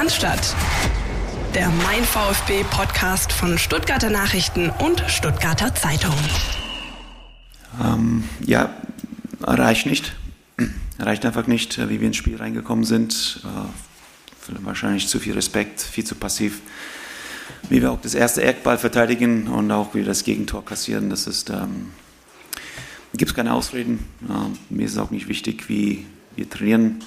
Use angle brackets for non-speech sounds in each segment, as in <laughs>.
Cannstatt. Der Mein VfB Podcast von Stuttgarter Nachrichten und Stuttgarter Zeitung. Ähm, ja, reicht nicht. Reicht einfach nicht, äh, wie wir ins Spiel reingekommen sind. Äh, wahrscheinlich zu viel Respekt, viel zu passiv. Wie wir auch das erste Eckball verteidigen und auch wie wir das Gegentor kassieren, das ist, ähm, gibt es keine Ausreden. Äh, mir ist auch nicht wichtig, wie wir trainieren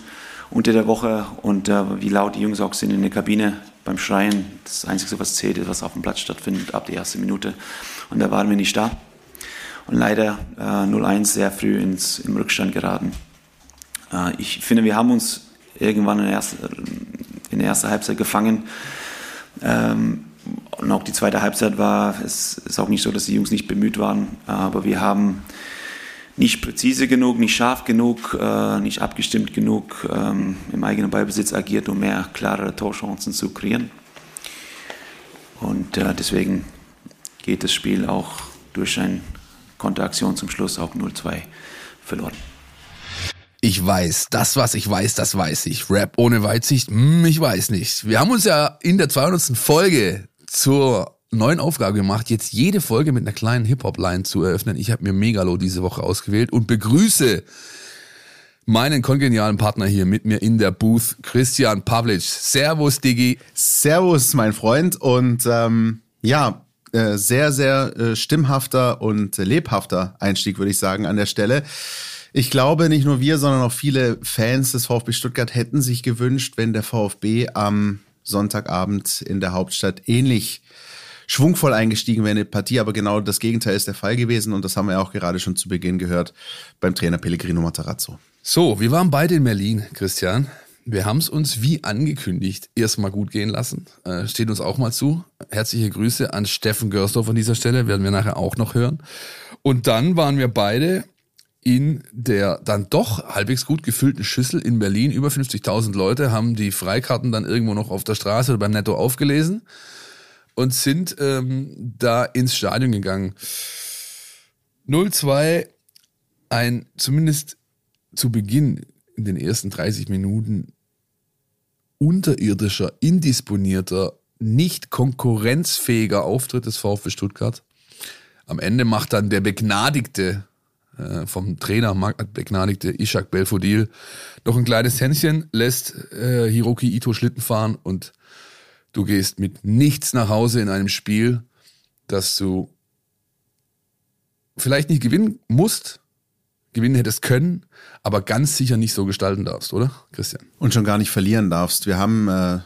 unter der Woche und äh, wie laut die Jungs auch sind in der Kabine beim Schreien. Das Einzige, was zählt, ist, was auf dem Platz stattfindet, ab der ersten Minute. Und da waren wir nicht da. Und leider äh, 0-1 sehr früh ins, im Rückstand geraten. Äh, ich finde, wir haben uns irgendwann in der ersten, in der ersten Halbzeit gefangen. Ähm, und auch die zweite Halbzeit war, es ist auch nicht so, dass die Jungs nicht bemüht waren, aber wir haben nicht präzise genug, nicht scharf genug, äh, nicht abgestimmt genug ähm, im eigenen Ballbesitz agiert, um mehr klare Torchancen zu kreieren. Und äh, deswegen geht das Spiel auch durch eine Konteraktion zum Schluss auch 0-2 verloren. Ich weiß, das, was ich weiß, das weiß ich. Rap ohne Weitsicht, hm, ich weiß nicht. Wir haben uns ja in der 200. Folge zur neuen Aufgabe gemacht, jetzt jede Folge mit einer kleinen Hip-Hop-Line zu eröffnen. Ich habe mir Megalo diese Woche ausgewählt und begrüße meinen kongenialen Partner hier mit mir in der Booth, Christian Pavlic. Servus, Digi. Servus, mein Freund. Und ähm, ja, äh, sehr, sehr äh, stimmhafter und lebhafter Einstieg, würde ich sagen, an der Stelle. Ich glaube, nicht nur wir, sondern auch viele Fans des VfB Stuttgart hätten sich gewünscht, wenn der VfB am Sonntagabend in der Hauptstadt ähnlich schwungvoll eingestiegen wäre in die Partie, aber genau das Gegenteil ist der Fall gewesen und das haben wir auch gerade schon zu Beginn gehört beim Trainer Pellegrino Matarazzo. So, wir waren beide in Berlin, Christian. Wir haben es uns wie angekündigt erstmal gut gehen lassen. Äh, steht uns auch mal zu. Herzliche Grüße an Steffen Görsdorf an dieser Stelle, werden wir nachher auch noch hören. Und dann waren wir beide in der dann doch halbwegs gut gefüllten Schüssel in Berlin. Über 50.000 Leute haben die Freikarten dann irgendwo noch auf der Straße oder beim Netto aufgelesen und sind ähm, da ins Stadion gegangen. 0-2, ein zumindest zu Beginn in den ersten 30 Minuten unterirdischer, indisponierter, nicht konkurrenzfähiger Auftritt des VfB Stuttgart. Am Ende macht dann der begnadigte, äh, vom Trainer begnadigte Ishak Belfodil noch ein kleines Händchen, lässt äh, Hiroki Ito Schlitten fahren und Du gehst mit nichts nach Hause in einem Spiel, das du vielleicht nicht gewinnen musst, gewinnen hättest können, aber ganz sicher nicht so gestalten darfst, oder, Christian? Und schon gar nicht verlieren darfst. Wir haben äh,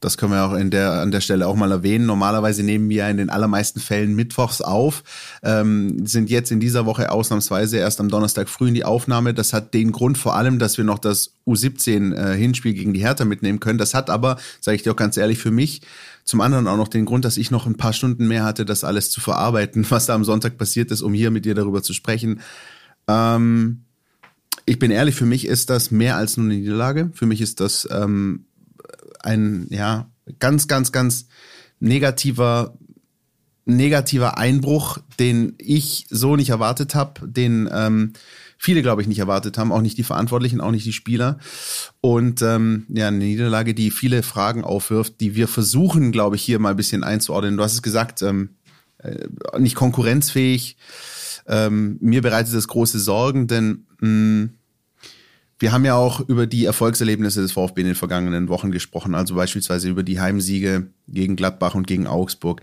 das können wir auch in der, an der Stelle auch mal erwähnen. Normalerweise nehmen wir in den allermeisten Fällen mittwochs auf, ähm, sind jetzt in dieser Woche ausnahmsweise erst am Donnerstag früh in die Aufnahme. Das hat den Grund vor allem, dass wir noch das U17-Hinspiel äh, gegen die Hertha mitnehmen können. Das hat aber, sage ich dir auch ganz ehrlich, für mich zum anderen auch noch den Grund, dass ich noch ein paar Stunden mehr hatte, das alles zu verarbeiten, <laughs> was da am Sonntag passiert ist, um hier mit dir darüber zu sprechen. Ähm, ich bin ehrlich, für mich ist das mehr als nur eine Niederlage. Für mich ist das ähm, ein ja ganz, ganz, ganz negativer negativer Einbruch, den ich so nicht erwartet habe, den ähm, viele, glaube ich, nicht erwartet haben, auch nicht die Verantwortlichen, auch nicht die Spieler. Und ähm, ja, eine Niederlage, die viele Fragen aufwirft, die wir versuchen, glaube ich, hier mal ein bisschen einzuordnen. Du hast es gesagt, ähm, äh, nicht konkurrenzfähig. Ähm, mir bereitet das große Sorgen, denn mh, wir haben ja auch über die Erfolgserlebnisse des VfB in den vergangenen Wochen gesprochen, also beispielsweise über die Heimsiege gegen Gladbach und gegen Augsburg.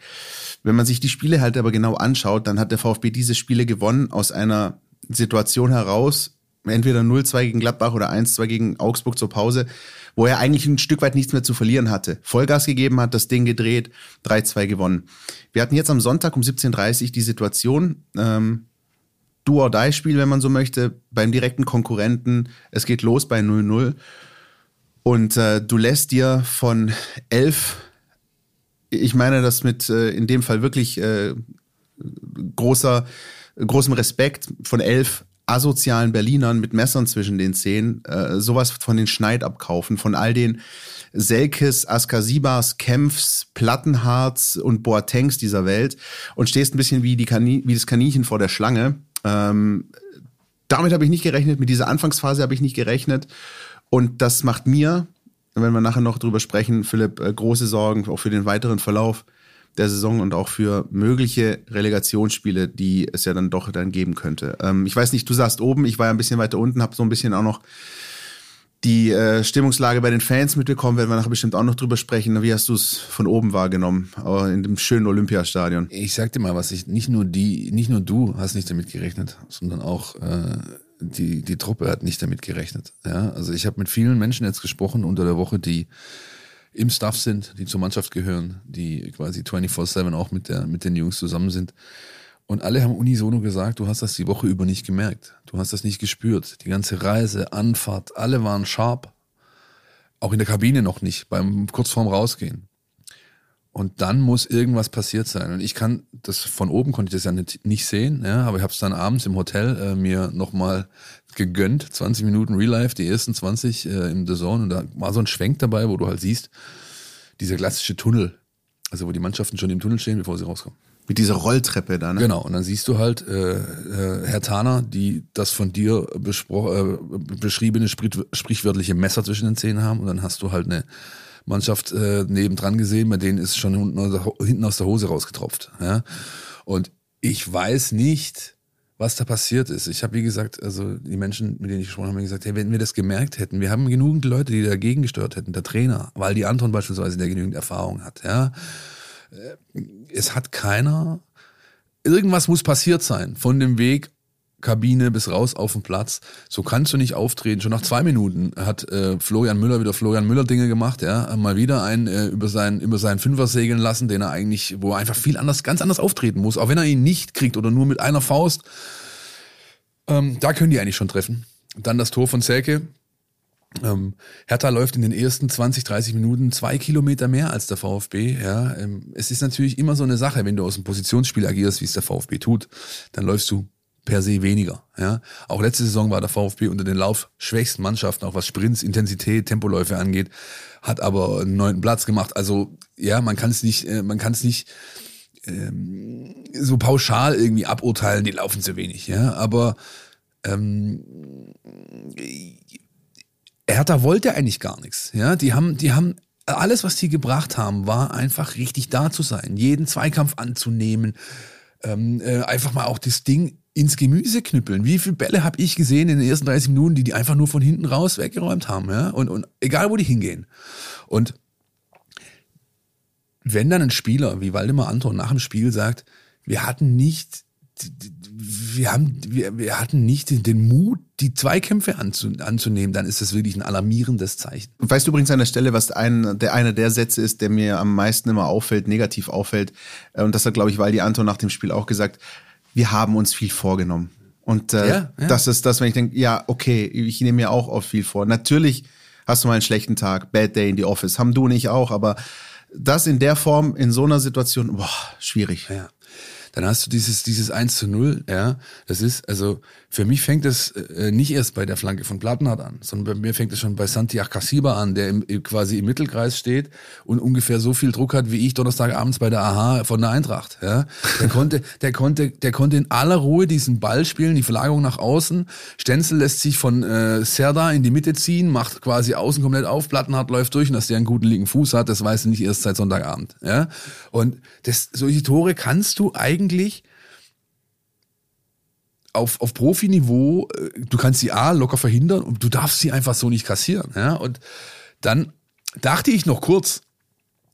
Wenn man sich die Spiele halt aber genau anschaut, dann hat der VfB diese Spiele gewonnen aus einer Situation heraus, entweder 0-2 gegen Gladbach oder 1-2 gegen Augsburg zur Pause, wo er eigentlich ein Stück weit nichts mehr zu verlieren hatte. Vollgas gegeben hat, das Ding gedreht, 3-2 gewonnen. Wir hatten jetzt am Sonntag um 17.30 Uhr die Situation, ähm, Do-or-Die-Spiel, wenn man so möchte, beim direkten Konkurrenten. Es geht los bei 0-0. Und äh, du lässt dir von elf, ich meine das mit äh, in dem Fall wirklich äh, großer, großem Respekt, von elf asozialen Berlinern mit Messern zwischen den Zähnen, äh, sowas von den Schneid abkaufen, von all den Selkes, Askasibas, Kempfs, Plattenharz und Boatengs dieser Welt und stehst ein bisschen wie, die Kanin wie das Kaninchen vor der Schlange ähm, damit habe ich nicht gerechnet, mit dieser Anfangsphase habe ich nicht gerechnet. Und das macht mir wenn wir nachher noch drüber sprechen, Philipp, äh, große Sorgen auch für den weiteren Verlauf der Saison und auch für mögliche Relegationsspiele, die es ja dann doch dann geben könnte. Ähm, ich weiß nicht, du saßt oben, ich war ja ein bisschen weiter unten, habe so ein bisschen auch noch die äh, Stimmungslage bei den Fans mitbekommen, werden wir nachher bestimmt auch noch drüber sprechen. Wie hast du es von oben wahrgenommen, aber in dem schönen Olympiastadion? Ich sag dir mal was, ich, nicht nur die, nicht nur du hast nicht damit gerechnet, sondern auch äh, die, die Truppe hat nicht damit gerechnet. Ja? Also ich habe mit vielen Menschen jetzt gesprochen unter der Woche, die im Staff sind, die zur Mannschaft gehören, die quasi 24-7 auch mit, der, mit den Jungs zusammen sind. Und alle haben unisono gesagt, du hast das die Woche über nicht gemerkt. Du hast das nicht gespürt. Die ganze Reise, Anfahrt, alle waren sharp. Auch in der Kabine noch nicht, beim kurz vorm Rausgehen. Und dann muss irgendwas passiert sein. Und ich kann das von oben konnte ich das ja nicht, nicht sehen, ja, aber ich habe es dann abends im Hotel äh, mir nochmal gegönnt, 20 Minuten Real Life, die ersten 20 äh, im The Zone. Und da war so ein Schwenk dabei, wo du halt siehst, dieser klassische Tunnel, also wo die Mannschaften schon im Tunnel stehen, bevor sie rauskommen. Mit dieser Rolltreppe da, ne? Genau, und dann siehst du halt äh, äh, Herr Taner, die das von dir äh, beschriebene sprichwörtliche Messer zwischen den Zähnen haben und dann hast du halt eine Mannschaft äh, nebendran gesehen, bei denen ist schon hinten aus der Hose rausgetropft. Ja? Und ich weiß nicht, was da passiert ist. Ich habe, wie gesagt, also die Menschen, mit denen ich gesprochen habe, gesagt, hey, wenn wir das gemerkt hätten, wir haben genügend Leute, die dagegen gestört hätten, der Trainer, weil die Anton beispielsweise, der genügend Erfahrung hat, ja es hat keiner, irgendwas muss passiert sein von dem Weg Kabine bis raus auf den Platz. So kannst du nicht auftreten. Schon nach zwei Minuten hat äh, Florian Müller wieder Florian Müller Dinge gemacht, ja, mal wieder einen äh, über seinen über seinen Fünfer segeln lassen, den er eigentlich, wo er einfach viel anders, ganz anders auftreten muss, auch wenn er ihn nicht kriegt oder nur mit einer Faust. Ähm, da können die eigentlich schon treffen. Dann das Tor von Selke, ähm, Hertha läuft in den ersten 20, 30 Minuten zwei Kilometer mehr als der VfB. Ja, ähm, es ist natürlich immer so eine Sache, wenn du aus dem Positionsspiel agierst, wie es der VfB tut, dann läufst du per se weniger. Ja, auch letzte Saison war der VfB unter den laufschwächsten Mannschaften, auch was Sprints, Intensität, Tempoläufe angeht, hat aber einen neunten Platz gemacht. Also ja, man kann es nicht, äh, man kann es nicht ähm, so pauschal irgendwie aburteilen. Die laufen zu wenig. Ja, aber ähm, Hertha wollte eigentlich gar nichts. Ja, die haben, die haben alles, was die gebracht haben, war einfach richtig da zu sein, jeden Zweikampf anzunehmen, ähm, äh, einfach mal auch das Ding ins Gemüse knüppeln. Wie viele Bälle habe ich gesehen in den ersten 30 Minuten, die die einfach nur von hinten raus weggeräumt haben, ja? Und, und egal, wo die hingehen. Und wenn dann ein Spieler wie Waldemar Anton nach dem Spiel sagt, wir hatten nicht wir haben, wir, wir hatten nicht den Mut, die Zweikämpfe anzu, anzunehmen, dann ist das wirklich ein alarmierendes Zeichen. Weißt du übrigens an der Stelle, was ein, der einer der Sätze ist, der mir am meisten immer auffällt, negativ auffällt, äh, und das hat, glaube ich, Waldi Anton nach dem Spiel auch gesagt, wir haben uns viel vorgenommen. Und äh, ja, ja. das ist das, wenn ich denke, ja, okay, ich nehme mir auch oft viel vor. Natürlich hast du mal einen schlechten Tag, Bad Day in die Office, haben du nicht auch, aber das in der Form, in so einer Situation, boah, schwierig. Ja dann hast du dieses, dieses 1 zu 0, ja. Das ist, also für mich fängt es äh, nicht erst bei der Flanke von Plattenhardt an, sondern bei mir fängt es schon bei Santiago Casiba an, der im, quasi im Mittelkreis steht und ungefähr so viel Druck hat wie ich Donnerstagabends bei der AHA von der Eintracht, ja. Der konnte, <laughs> der konnte, der konnte in aller Ruhe diesen Ball spielen, die Verlagerung nach außen. Stenzel lässt sich von äh, Serda in die Mitte ziehen, macht quasi außen komplett auf, Plattenhardt läuft durch und dass der einen guten linken Fuß hat, das weiß er nicht erst seit Sonntagabend, ja. Und das, solche Tore kannst du eigentlich auf, auf Profiniveau, äh, du kannst sie A locker verhindern und du darfst sie einfach so nicht kassieren. Ja? Und dann dachte ich noch kurz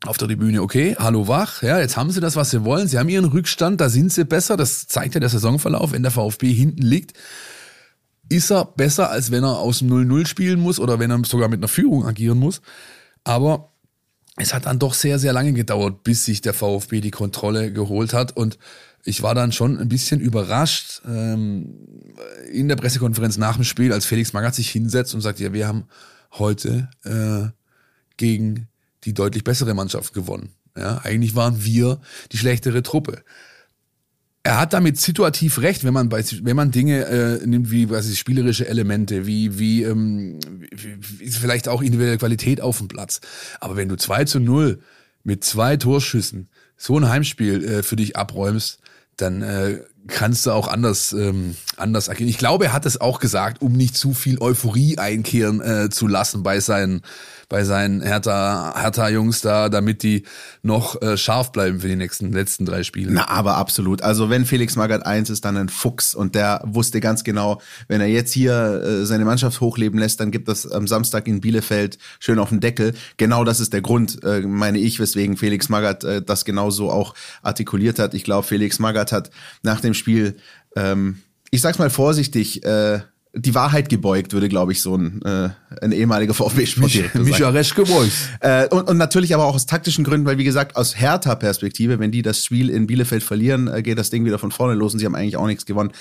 auf der Tribüne, okay, hallo wach, ja, jetzt haben sie das, was sie wollen, sie haben ihren Rückstand, da sind sie besser, das zeigt ja der Saisonverlauf, wenn der VfB hinten liegt, ist er besser, als wenn er aus dem 0-0 spielen muss oder wenn er sogar mit einer Führung agieren muss. Aber es hat dann doch sehr, sehr lange gedauert, bis sich der VfB die Kontrolle geholt hat. Und ich war dann schon ein bisschen überrascht ähm, in der Pressekonferenz nach dem Spiel, als Felix Magath sich hinsetzt und sagt, ja, wir haben heute äh, gegen die deutlich bessere Mannschaft gewonnen. Ja, eigentlich waren wir die schlechtere Truppe er hat damit situativ recht, wenn man bei, wenn man Dinge äh, nimmt wie was ist, spielerische Elemente, wie wie, ähm, wie, wie vielleicht auch individuelle Qualität auf dem Platz. Aber wenn du 2 zu 0 mit zwei Torschüssen so ein Heimspiel äh, für dich abräumst, dann äh, kannst du auch anders, ähm, anders erkennen. Ich glaube, er hat es auch gesagt, um nicht zu viel Euphorie einkehren äh, zu lassen bei seinen bei seinen Hertha, Hertha-Jungs da, damit die noch äh, scharf bleiben für die nächsten letzten drei Spiele. Na, aber absolut. Also wenn Felix Magath eins ist, dann ein Fuchs und der wusste ganz genau, wenn er jetzt hier äh, seine Mannschaft hochleben lässt, dann gibt das am Samstag in Bielefeld schön auf den Deckel. Genau das ist der Grund, äh, meine ich, weswegen Felix Magath äh, das genauso auch artikuliert hat. Ich glaube, Felix Magath hat nach dem Spiel ähm, ich sag's mal vorsichtig, äh, die Wahrheit gebeugt, würde, glaube ich, so ein, äh, ein ehemaliger VfB-Sportdirektor sagen. Micha Resch gebeugt. Äh, und, und natürlich aber auch aus taktischen Gründen, weil wie gesagt, aus Hertha-Perspektive, wenn die das Spiel in Bielefeld verlieren, äh, geht das Ding wieder von vorne los und sie haben eigentlich auch nichts gewonnen.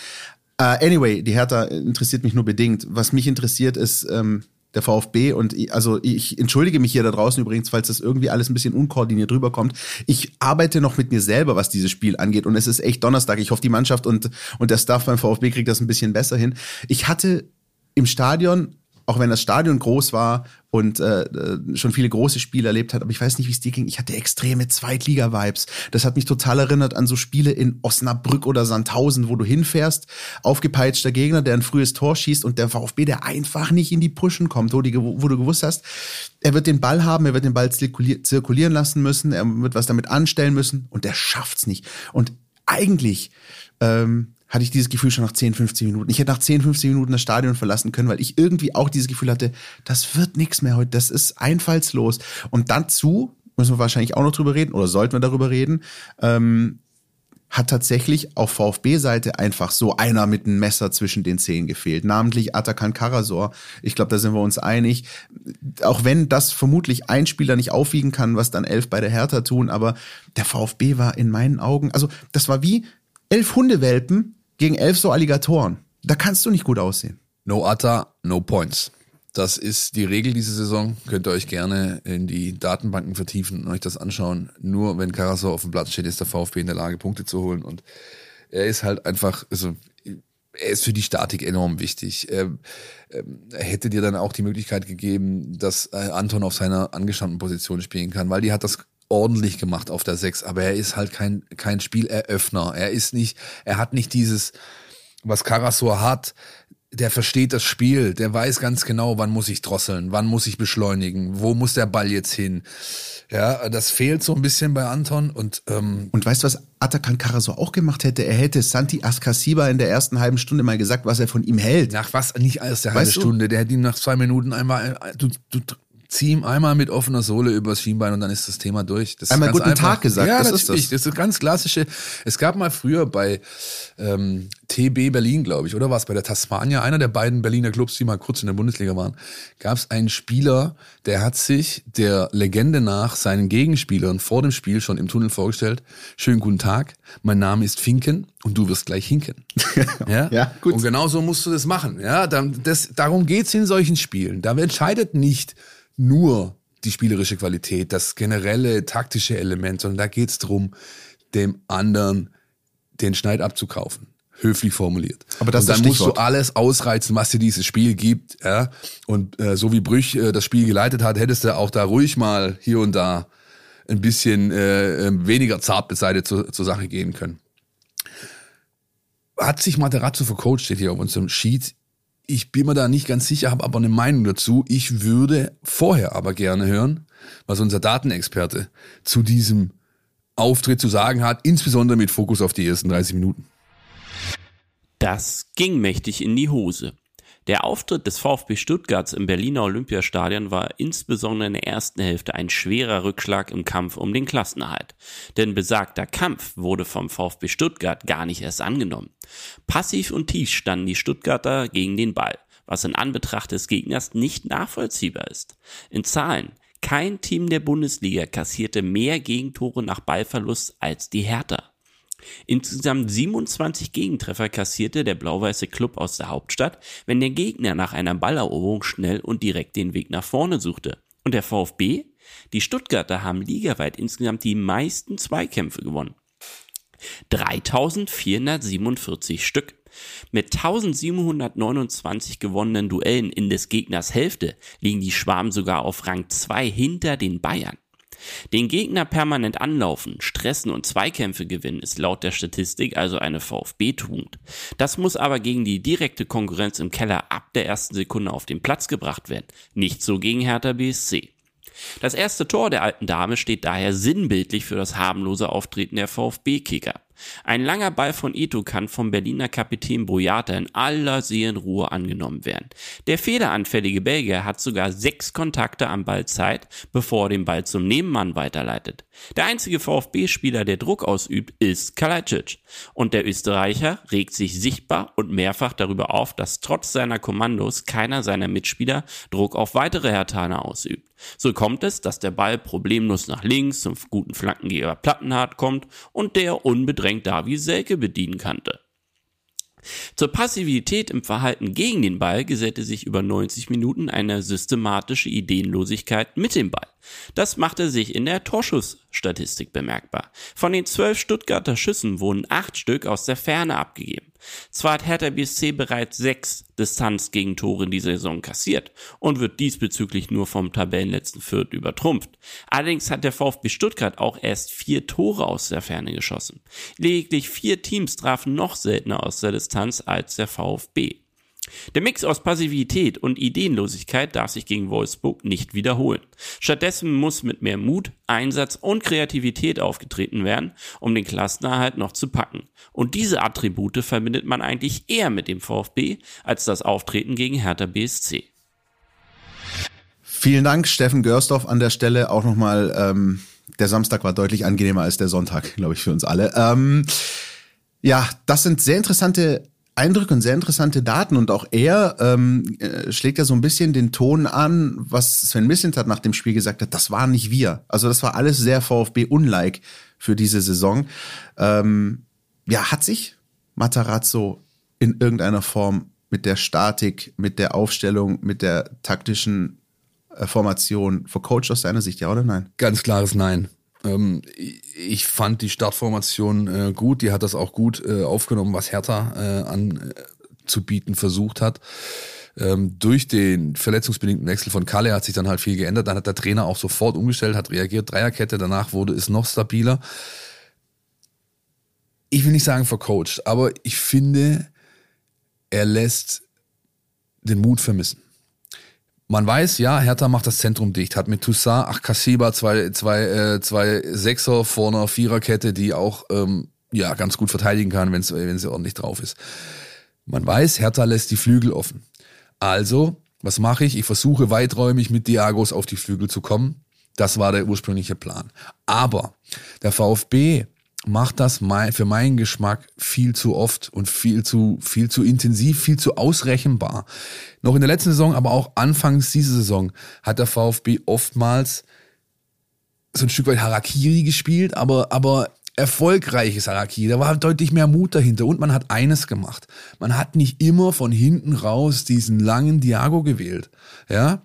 Äh, anyway, die Hertha interessiert mich nur bedingt. Was mich interessiert ist, ähm, der VfB. Und ich, also ich entschuldige mich hier da draußen übrigens, falls das irgendwie alles ein bisschen unkoordiniert rüberkommt. Ich arbeite noch mit mir selber, was dieses Spiel angeht. Und es ist echt Donnerstag. Ich hoffe, die Mannschaft und, und der Staff beim VfB kriegt das ein bisschen besser hin. Ich hatte im Stadion auch wenn das Stadion groß war und äh, schon viele große Spiele erlebt hat, aber ich weiß nicht, wie es dir ging. Ich hatte extreme Zweitliga-Vibes. Das hat mich total erinnert an so Spiele in Osnabrück oder Sandhausen, wo du hinfährst, aufgepeitschter Gegner, der ein frühes Tor schießt und der VfB, der einfach nicht in die Pushen kommt, wo, die, wo du gewusst hast, er wird den Ball haben, er wird den Ball zirkulieren lassen müssen, er wird was damit anstellen müssen und der schafft's nicht. Und eigentlich ähm, hatte ich dieses Gefühl schon nach 10, 15 Minuten. Ich hätte nach 10, 15 Minuten das Stadion verlassen können, weil ich irgendwie auch dieses Gefühl hatte, das wird nichts mehr heute, das ist einfallslos. Und dazu müssen wir wahrscheinlich auch noch drüber reden oder sollten wir darüber reden, ähm, hat tatsächlich auf VfB-Seite einfach so einer mit einem Messer zwischen den Zehen gefehlt, namentlich Atakan Karasor. Ich glaube, da sind wir uns einig. Auch wenn das vermutlich ein Spieler nicht aufwiegen kann, was dann elf bei der Hertha tun, aber der VfB war in meinen Augen, also das war wie elf Hundewelpen gegen elf so Alligatoren. Da kannst du nicht gut aussehen. No Atta, no points. Das ist die Regel diese Saison. Könnt ihr euch gerne in die Datenbanken vertiefen und euch das anschauen. Nur wenn Karasor auf dem Platz steht, ist der VfB in der Lage, Punkte zu holen. Und er ist halt einfach, also er ist für die Statik enorm wichtig. Er, er hätte dir dann auch die Möglichkeit gegeben, dass äh, Anton auf seiner angestammten Position spielen kann, weil die hat das ordentlich gemacht auf der 6, aber er ist halt kein, kein Spieleröffner. Er ist nicht, er hat nicht dieses, was Karasor hat, der versteht das Spiel, der weiß ganz genau, wann muss ich drosseln, wann muss ich beschleunigen, wo muss der Ball jetzt hin. Ja, das fehlt so ein bisschen bei Anton und ähm und weißt du, was Atakan Karasor auch gemacht hätte? Er hätte Santi Askasiba in der ersten halben Stunde mal gesagt, was er von ihm hält. Nach was? Nicht erst der halbe weißt Stunde. Der hätte ihm nach zwei Minuten einmal, du, du zieh ihm einmal mit offener Sohle übers Schienbein und dann ist das Thema durch. Das einmal guten einfach. Tag gesagt, ja, das ist das. Das ist ganz klassische. Es gab mal früher bei ähm, TB Berlin, glaube ich, oder war es bei der Tasmania, einer der beiden Berliner Clubs, die mal kurz in der Bundesliga waren, gab es einen Spieler, der hat sich der Legende nach seinen Gegenspielern vor dem Spiel schon im Tunnel vorgestellt. Schönen guten Tag, mein Name ist Finken und du wirst gleich hinken. <laughs> ja? ja, gut. Und genau so musst du das machen. Ja, das, darum geht's in solchen Spielen. Da entscheidet nicht nur die spielerische Qualität, das generelle taktische Element, sondern da geht es darum, dem anderen den Schneid abzukaufen. Höflich formuliert. Aber das und dann musst du alles ausreizen, was dir dieses Spiel gibt. Ja? Und äh, so wie Brüch äh, das Spiel geleitet hat, hättest du auch da ruhig mal hier und da ein bisschen äh, ähm, weniger zart beseitigt zur, zur Sache gehen können. Hat sich Materazzo vercoacht, steht hier auf unserem Sheet. Ich bin mir da nicht ganz sicher, habe aber eine Meinung dazu. Ich würde vorher aber gerne hören, was unser Datenexperte zu diesem Auftritt zu sagen hat, insbesondere mit Fokus auf die ersten 30 Minuten. Das ging mächtig in die Hose. Der Auftritt des VfB Stuttgarts im Berliner Olympiastadion war insbesondere in der ersten Hälfte ein schwerer Rückschlag im Kampf um den Klassenerhalt. Denn besagter Kampf wurde vom VfB Stuttgart gar nicht erst angenommen. Passiv und tief standen die Stuttgarter gegen den Ball, was in Anbetracht des Gegners nicht nachvollziehbar ist. In Zahlen, kein Team der Bundesliga kassierte mehr Gegentore nach Ballverlust als die Hertha. Insgesamt 27 Gegentreffer kassierte der blau-weiße Klub aus der Hauptstadt, wenn der Gegner nach einer Balleroberung schnell und direkt den Weg nach vorne suchte. Und der VfB? Die Stuttgarter haben ligaweit insgesamt die meisten Zweikämpfe gewonnen. 3447 Stück. Mit 1729 gewonnenen Duellen in des Gegners Hälfte liegen die Schwaben sogar auf Rang 2 hinter den Bayern. Den Gegner permanent anlaufen, stressen und Zweikämpfe gewinnen ist laut der Statistik also eine VfB-Tugend. Das muss aber gegen die direkte Konkurrenz im Keller ab der ersten Sekunde auf den Platz gebracht werden. Nicht so gegen Hertha BSC. Das erste Tor der alten Dame steht daher sinnbildlich für das harmlose Auftreten der VfB-Kicker. Ein langer Ball von Ito kann vom Berliner Kapitän Boyata in aller Seelenruhe angenommen werden. Der federanfällige Belgier hat sogar sechs Kontakte am Ball Zeit, bevor er den Ball zum Nebenmann weiterleitet. Der einzige VfB-Spieler, der Druck ausübt, ist Kalajdzic. Und der Österreicher regt sich sichtbar und mehrfach darüber auf, dass trotz seiner Kommandos keiner seiner Mitspieler Druck auf weitere Hertaner ausübt. So kommt es, dass der Ball problemlos nach links zum guten Flankengeber Plattenhardt kommt und der unbedrängt Davi Selke bedienen kannte. Zur Passivität im Verhalten gegen den Ball gesellte sich über 90 Minuten eine systematische Ideenlosigkeit mit dem Ball. Das machte sich in der Torschussstatistik bemerkbar. Von den zwölf Stuttgarter Schüssen wurden acht Stück aus der Ferne abgegeben. Zwar hat Hertha BSC bereits sechs Distanzgegentore in dieser Saison kassiert und wird diesbezüglich nur vom Tabellenletzten Fürth übertrumpft. Allerdings hat der VfB Stuttgart auch erst vier Tore aus der Ferne geschossen. Lediglich vier Teams trafen noch seltener aus der Distanz als der VfB. Der Mix aus Passivität und Ideenlosigkeit darf sich gegen Wolfsburg nicht wiederholen. Stattdessen muss mit mehr Mut, Einsatz und Kreativität aufgetreten werden, um den Klassenerhalt noch zu packen. Und diese Attribute verbindet man eigentlich eher mit dem VfB als das Auftreten gegen Hertha BSC. Vielen Dank, Steffen Görsdorf, an der Stelle auch nochmal. Ähm, der Samstag war deutlich angenehmer als der Sonntag, glaube ich, für uns alle. Ähm, ja, das sind sehr interessante Eindrücke und sehr interessante Daten und auch er ähm, äh, schlägt ja so ein bisschen den Ton an, was Sven Mislintat nach dem Spiel gesagt hat, das waren nicht wir. Also das war alles sehr VfB-unlike für diese Saison. Ähm, ja, hat sich Matarazzo in irgendeiner Form mit der Statik, mit der Aufstellung, mit der taktischen äh, Formation vercoacht aus seiner Sicht, ja oder nein? Ganz klares Nein. Ähm, ich fand die Startformation äh, gut, die hat das auch gut äh, aufgenommen, was Hertha äh, anzubieten versucht hat. Ähm, durch den verletzungsbedingten Wechsel von Kalle hat sich dann halt viel geändert. Dann hat der Trainer auch sofort umgestellt, hat reagiert, Dreierkette, danach wurde es noch stabiler. Ich will nicht sagen vercoacht, aber ich finde, er lässt den Mut vermissen. Man weiß, ja, Hertha macht das Zentrum dicht, hat mit Toussaint, ach Kassiba, zwei, zwei, äh, zwei Sechser vor einer Viererkette, die auch ähm, ja ganz gut verteidigen kann, wenn sie ordentlich drauf ist. Man weiß, Hertha lässt die Flügel offen. Also, was mache ich? Ich versuche weiträumig mit Diagos auf die Flügel zu kommen. Das war der ursprüngliche Plan. Aber der VfB macht das für meinen Geschmack viel zu oft und viel zu, viel zu intensiv, viel zu ausrechenbar. Noch in der letzten Saison, aber auch anfangs dieser Saison hat der VfB oftmals so ein Stück weit Harakiri gespielt, aber, aber erfolgreiches Harakiri. Da war deutlich mehr Mut dahinter und man hat eines gemacht. Man hat nicht immer von hinten raus diesen langen Diago gewählt, ja,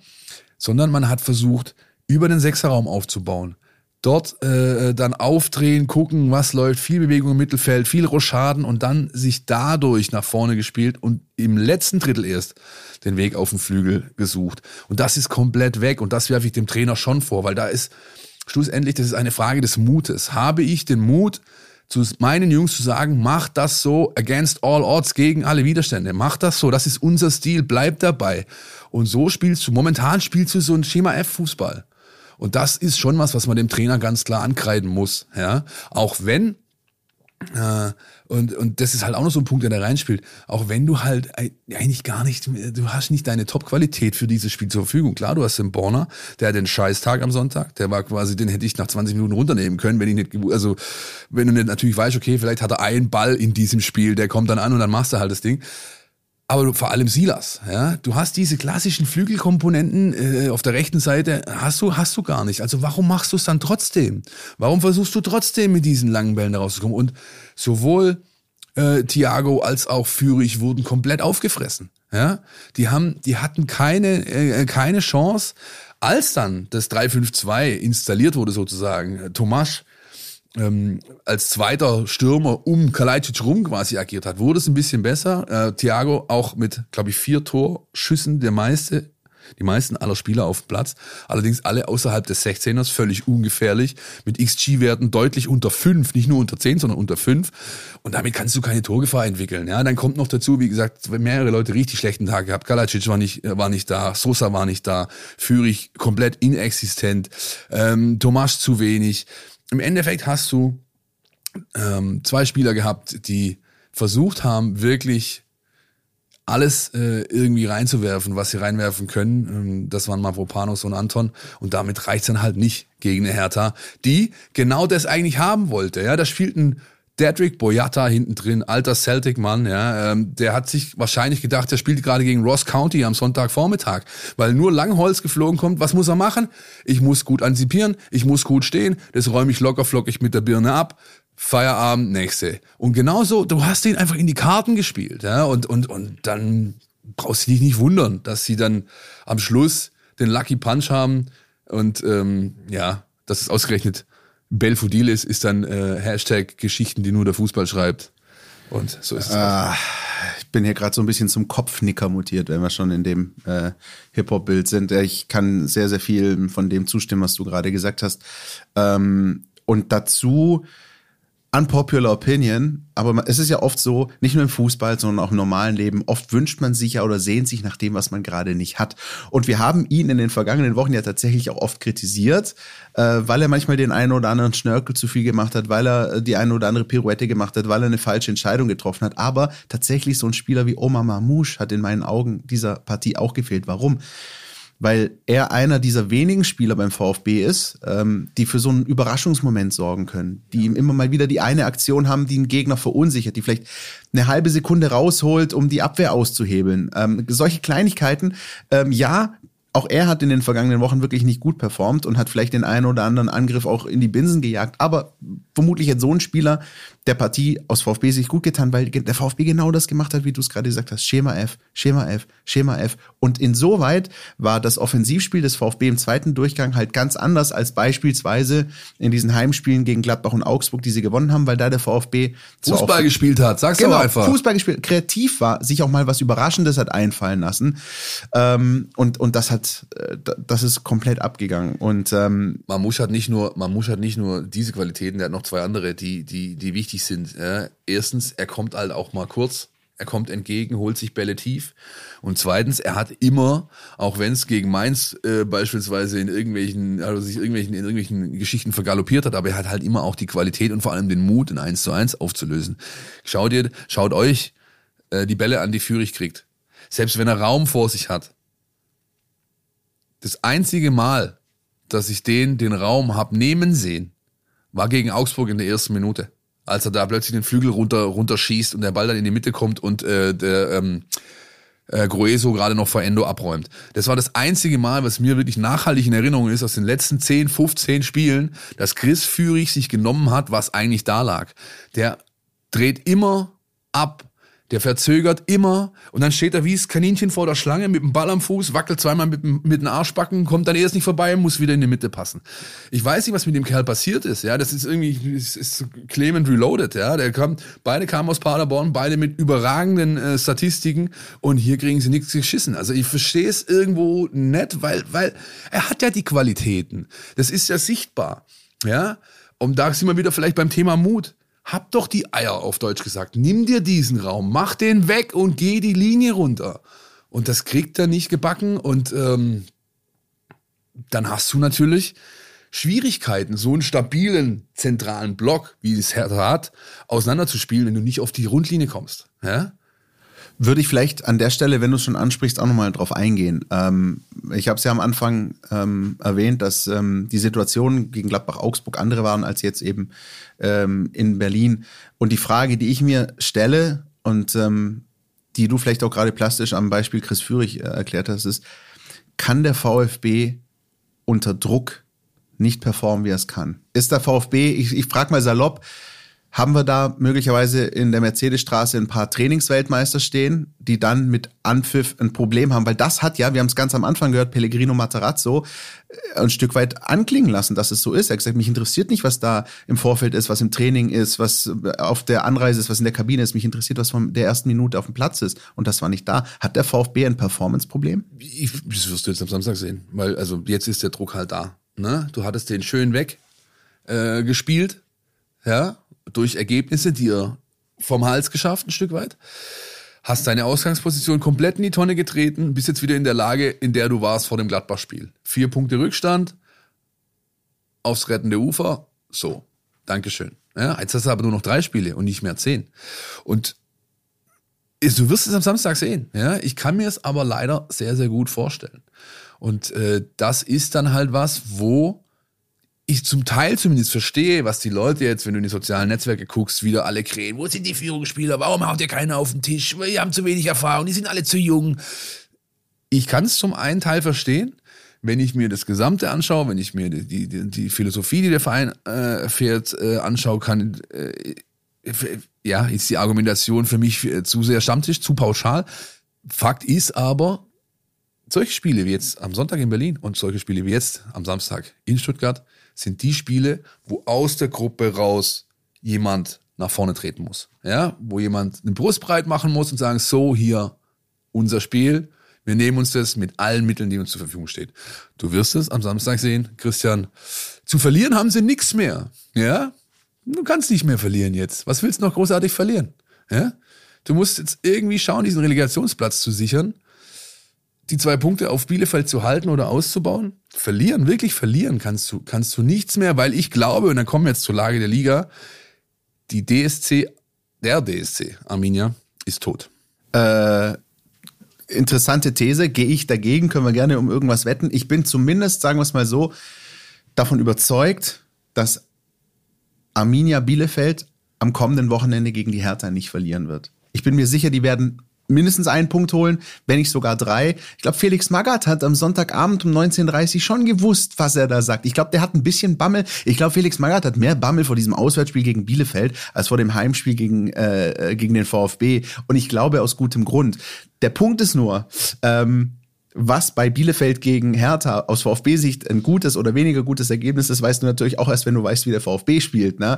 sondern man hat versucht, über den Sechserraum aufzubauen dort äh, dann aufdrehen, gucken, was läuft, viel Bewegung im Mittelfeld, viel Rochaden und dann sich dadurch nach vorne gespielt und im letzten Drittel erst den Weg auf den Flügel gesucht. Und das ist komplett weg und das werfe ich dem Trainer schon vor, weil da ist schlussendlich, das ist eine Frage des Mutes. Habe ich den Mut, zu meinen Jungs zu sagen, mach das so against all odds gegen alle Widerstände. Mach das so, das ist unser Stil, bleib dabei. Und so spielst du, momentan spielst du so ein Schema F Fußball. Und das ist schon was, was man dem Trainer ganz klar ankreiden muss. Ja, auch wenn äh, und, und das ist halt auch noch so ein Punkt, der da reinspielt. Auch wenn du halt eigentlich gar nicht, du hast nicht deine Top-Qualität für dieses Spiel zur Verfügung. Klar, du hast den Borner, der hat den Scheißtag am Sonntag, der war quasi, den hätte ich nach 20 Minuten runternehmen können, wenn ich nicht, also, wenn du nicht natürlich weißt, okay, vielleicht hat er einen Ball in diesem Spiel, der kommt dann an und dann machst du halt das Ding aber vor allem Silas, ja, du hast diese klassischen Flügelkomponenten äh, auf der rechten Seite hast du hast du gar nicht. Also warum machst du es dann trotzdem? Warum versuchst du trotzdem mit diesen langen Bällen da rauszukommen? Und sowohl äh, Thiago als auch Führig wurden komplett aufgefressen. Ja, die haben, die hatten keine äh, keine Chance, als dann das 3-5-2 installiert wurde sozusagen. Tomasch ähm, als zweiter Stürmer um Kalajdzic rum quasi agiert hat, wurde es ein bisschen besser. Äh, Thiago auch mit, glaube ich, vier Torschüssen, der meiste Die meisten aller Spieler auf dem Platz. Allerdings alle außerhalb des 16ers, völlig ungefährlich, mit XG-Werten deutlich unter 5, nicht nur unter 10, sondern unter 5. Und damit kannst du keine Torgefahr entwickeln. Ja, dann kommt noch dazu, wie gesagt, mehrere Leute richtig schlechten Tag gehabt. Galacic war nicht, war nicht da, Sosa war nicht da, Führig komplett inexistent, ähm, Tomasch zu wenig. Im Endeffekt hast du ähm, zwei Spieler gehabt, die versucht haben, wirklich alles äh, irgendwie reinzuwerfen, was sie reinwerfen können. Ähm, das waren Mavropanos und Anton. Und damit reicht's dann halt nicht gegen eine Hertha, die genau das eigentlich haben wollte. Ja, da spielt ein Dedrick Boyata hinten drin, alter Celtic-Mann, ja, ähm, der hat sich wahrscheinlich gedacht, er spielt gerade gegen Ross County am Sonntagvormittag, weil nur Langholz geflogen kommt. Was muss er machen? Ich muss gut antizipieren, ich muss gut stehen, das räume ich locker flockig mit der Birne ab. Feierabend, nächste. Und genauso, du hast ihn einfach in die Karten gespielt, ja, und, und, und dann brauchst du dich nicht wundern, dass sie dann am Schluss den Lucky Punch haben und, ähm, ja, das ist ausgerechnet Belfodil ist, dann äh, Hashtag Geschichten, die nur der Fußball schreibt. Und so ist es. Ah, ich bin hier gerade so ein bisschen zum Kopfnicker mutiert, wenn wir schon in dem äh, Hip-Hop-Bild sind. Ich kann sehr, sehr viel von dem zustimmen, was du gerade gesagt hast. Ähm, und dazu unpopular opinion, aber es ist ja oft so, nicht nur im Fußball, sondern auch im normalen Leben, oft wünscht man sich ja oder sehnt sich nach dem, was man gerade nicht hat. Und wir haben ihn in den vergangenen Wochen ja tatsächlich auch oft kritisiert, äh, weil er manchmal den einen oder anderen Schnörkel zu viel gemacht hat, weil er die eine oder andere Pirouette gemacht hat, weil er eine falsche Entscheidung getroffen hat. Aber tatsächlich so ein Spieler wie Omar Mamouche hat in meinen Augen dieser Partie auch gefehlt. Warum? Weil er einer dieser wenigen Spieler beim VfB ist, ähm, die für so einen Überraschungsmoment sorgen können, die ihm immer mal wieder die eine Aktion haben, die einen Gegner verunsichert, die vielleicht eine halbe Sekunde rausholt, um die Abwehr auszuhebeln. Ähm, solche Kleinigkeiten, ähm, ja, auch er hat in den vergangenen Wochen wirklich nicht gut performt und hat vielleicht den einen oder anderen Angriff auch in die Binsen gejagt. Aber vermutlich hat so ein Spieler der Partie aus VfB sich gut getan, weil der VfB genau das gemacht hat, wie du es gerade gesagt hast. Schema F, Schema F, Schema F. Und insoweit war das Offensivspiel des VfB im zweiten Durchgang halt ganz anders als beispielsweise in diesen Heimspielen gegen Gladbach und Augsburg, die sie gewonnen haben, weil da der VfB Fußball gespielt hat. Sag's genau, doch einfach. Fußball gespielt, kreativ war, sich auch mal was Überraschendes hat einfallen lassen. Ähm, und, und das hat, äh, das ist komplett abgegangen. Und ähm, Mamouche hat nicht nur, Mamouche hat nicht nur diese Qualitäten, der hat noch zwei andere, die, die, die wichtig sind. Ja. Erstens, er kommt halt auch mal kurz. Er kommt entgegen, holt sich Bälle tief. Und zweitens, er hat immer, auch wenn es gegen Mainz äh, beispielsweise in irgendwelchen, also sich irgendwelchen, in irgendwelchen Geschichten vergaloppiert hat, aber er hat halt immer auch die Qualität und vor allem den Mut, in 1 zu 1 aufzulösen. Schaut ihr, schaut euch äh, die Bälle an, die Führig kriegt. Selbst wenn er Raum vor sich hat. Das einzige Mal, dass ich den, den Raum hab nehmen sehen, war gegen Augsburg in der ersten Minute als er da plötzlich den Flügel runter runterschießt und der Ball dann in die Mitte kommt und äh, der ähm, äh, Grueso gerade noch vor Endo abräumt. Das war das einzige Mal, was mir wirklich nachhaltig in Erinnerung ist aus den letzten 10, 15 Spielen, dass Chris Führig sich genommen hat, was eigentlich da lag. Der dreht immer ab der verzögert immer und dann steht er wie das Kaninchen vor der Schlange mit dem Ball am Fuß, wackelt zweimal mit, mit den Arschbacken, kommt dann erst nicht vorbei, muss wieder in die Mitte passen. Ich weiß nicht, was mit dem Kerl passiert ist. Ja, das ist irgendwie, das ist Clement Reloaded. Ja, der kam, beide kamen aus Paderborn, beide mit überragenden äh, Statistiken und hier kriegen sie nichts geschissen. Also ich verstehe es irgendwo nett, weil, weil er hat ja die Qualitäten. Das ist ja sichtbar. Ja, und da sind wir wieder vielleicht beim Thema Mut hab doch die Eier auf Deutsch gesagt. Nimm dir diesen Raum, mach den weg und geh die Linie runter. Und das kriegt er nicht gebacken und ähm, dann hast du natürlich Schwierigkeiten, so einen stabilen zentralen Block, wie es Hertha hat, auseinanderzuspielen, wenn du nicht auf die Rundlinie kommst. Ja? Würde ich vielleicht an der Stelle, wenn du es schon ansprichst, auch nochmal drauf eingehen. Ähm, ich habe es ja am Anfang ähm, erwähnt, dass ähm, die Situation gegen Gladbach-Augsburg andere waren als jetzt eben ähm, in Berlin. Und die Frage, die ich mir stelle und ähm, die du vielleicht auch gerade plastisch am Beispiel Chris Führig äh, erklärt hast, ist, kann der VfB unter Druck nicht performen, wie er es kann? Ist der VfB, ich, ich frage mal salopp, haben wir da möglicherweise in der Mercedesstraße ein paar Trainingsweltmeister stehen, die dann mit Anpfiff ein Problem haben? Weil das hat ja, wir haben es ganz am Anfang gehört, Pellegrino Matarazzo äh, ein Stück weit anklingen lassen, dass es so ist. Er hat gesagt, mich interessiert nicht, was da im Vorfeld ist, was im Training ist, was auf der Anreise ist, was in der Kabine ist. Mich interessiert, was von der ersten Minute auf dem Platz ist. Und das war nicht da. Hat der VfB ein Performance-Problem? Das wirst du jetzt am Samstag sehen. Weil, also jetzt ist der Druck halt da. Ne? Du hattest den schön weg äh, gespielt. Ja, durch Ergebnisse dir vom Hals geschafft, ein Stück weit. Hast deine Ausgangsposition komplett in die Tonne getreten, bist jetzt wieder in der Lage, in der du warst vor dem Gladbach-Spiel. Vier Punkte Rückstand, aufs rettende Ufer, so, Dankeschön. Ja, jetzt hast du aber nur noch drei Spiele und nicht mehr zehn. Und du wirst es am Samstag sehen. Ja, ich kann mir es aber leider sehr, sehr gut vorstellen. Und äh, das ist dann halt was, wo ich zum Teil zumindest verstehe, was die Leute jetzt, wenn du in die sozialen Netzwerke guckst, wieder alle krähen. Wo sind die Führungsspieler? Warum haut ihr keiner auf den Tisch? Wir haben zu wenig Erfahrung, die sind alle zu jung. Ich kann es zum einen Teil verstehen, wenn ich mir das Gesamte anschaue, wenn ich mir die, die, die Philosophie, die der Verein äh, fährt, äh, anschaue, kann, äh, ja, ist die Argumentation für mich zu sehr Stammtisch, zu pauschal. Fakt ist aber, solche Spiele wie jetzt am Sonntag in Berlin und solche Spiele wie jetzt am Samstag in Stuttgart sind die Spiele, wo aus der Gruppe raus jemand nach vorne treten muss. Ja, wo jemand eine Brust breit machen muss und sagen, so hier unser Spiel. Wir nehmen uns das mit allen Mitteln, die uns zur Verfügung steht. Du wirst es am Samstag sehen, Christian. Zu verlieren haben sie nichts mehr. Ja, du kannst nicht mehr verlieren jetzt. Was willst du noch großartig verlieren? Ja, du musst jetzt irgendwie schauen, diesen Relegationsplatz zu sichern die zwei Punkte auf Bielefeld zu halten oder auszubauen? Verlieren, wirklich verlieren kannst du, kannst du nichts mehr, weil ich glaube, und dann kommen wir jetzt zur Lage der Liga, die DSC, der DSC, Arminia, ist tot. Äh, interessante These, gehe ich dagegen, können wir gerne um irgendwas wetten. Ich bin zumindest, sagen wir es mal so, davon überzeugt, dass Arminia Bielefeld am kommenden Wochenende gegen die Hertha nicht verlieren wird. Ich bin mir sicher, die werden mindestens einen Punkt holen, wenn nicht sogar drei. Ich glaube, Felix Magath hat am Sonntagabend um 19.30 Uhr schon gewusst, was er da sagt. Ich glaube, der hat ein bisschen Bammel. Ich glaube, Felix Magath hat mehr Bammel vor diesem Auswärtsspiel gegen Bielefeld als vor dem Heimspiel gegen, äh, gegen den VfB. Und ich glaube aus gutem Grund. Der Punkt ist nur, ähm, was bei Bielefeld gegen Hertha aus VfB-Sicht ein gutes oder weniger gutes Ergebnis ist, weißt du natürlich auch erst, wenn du weißt, wie der VfB spielt. Ne?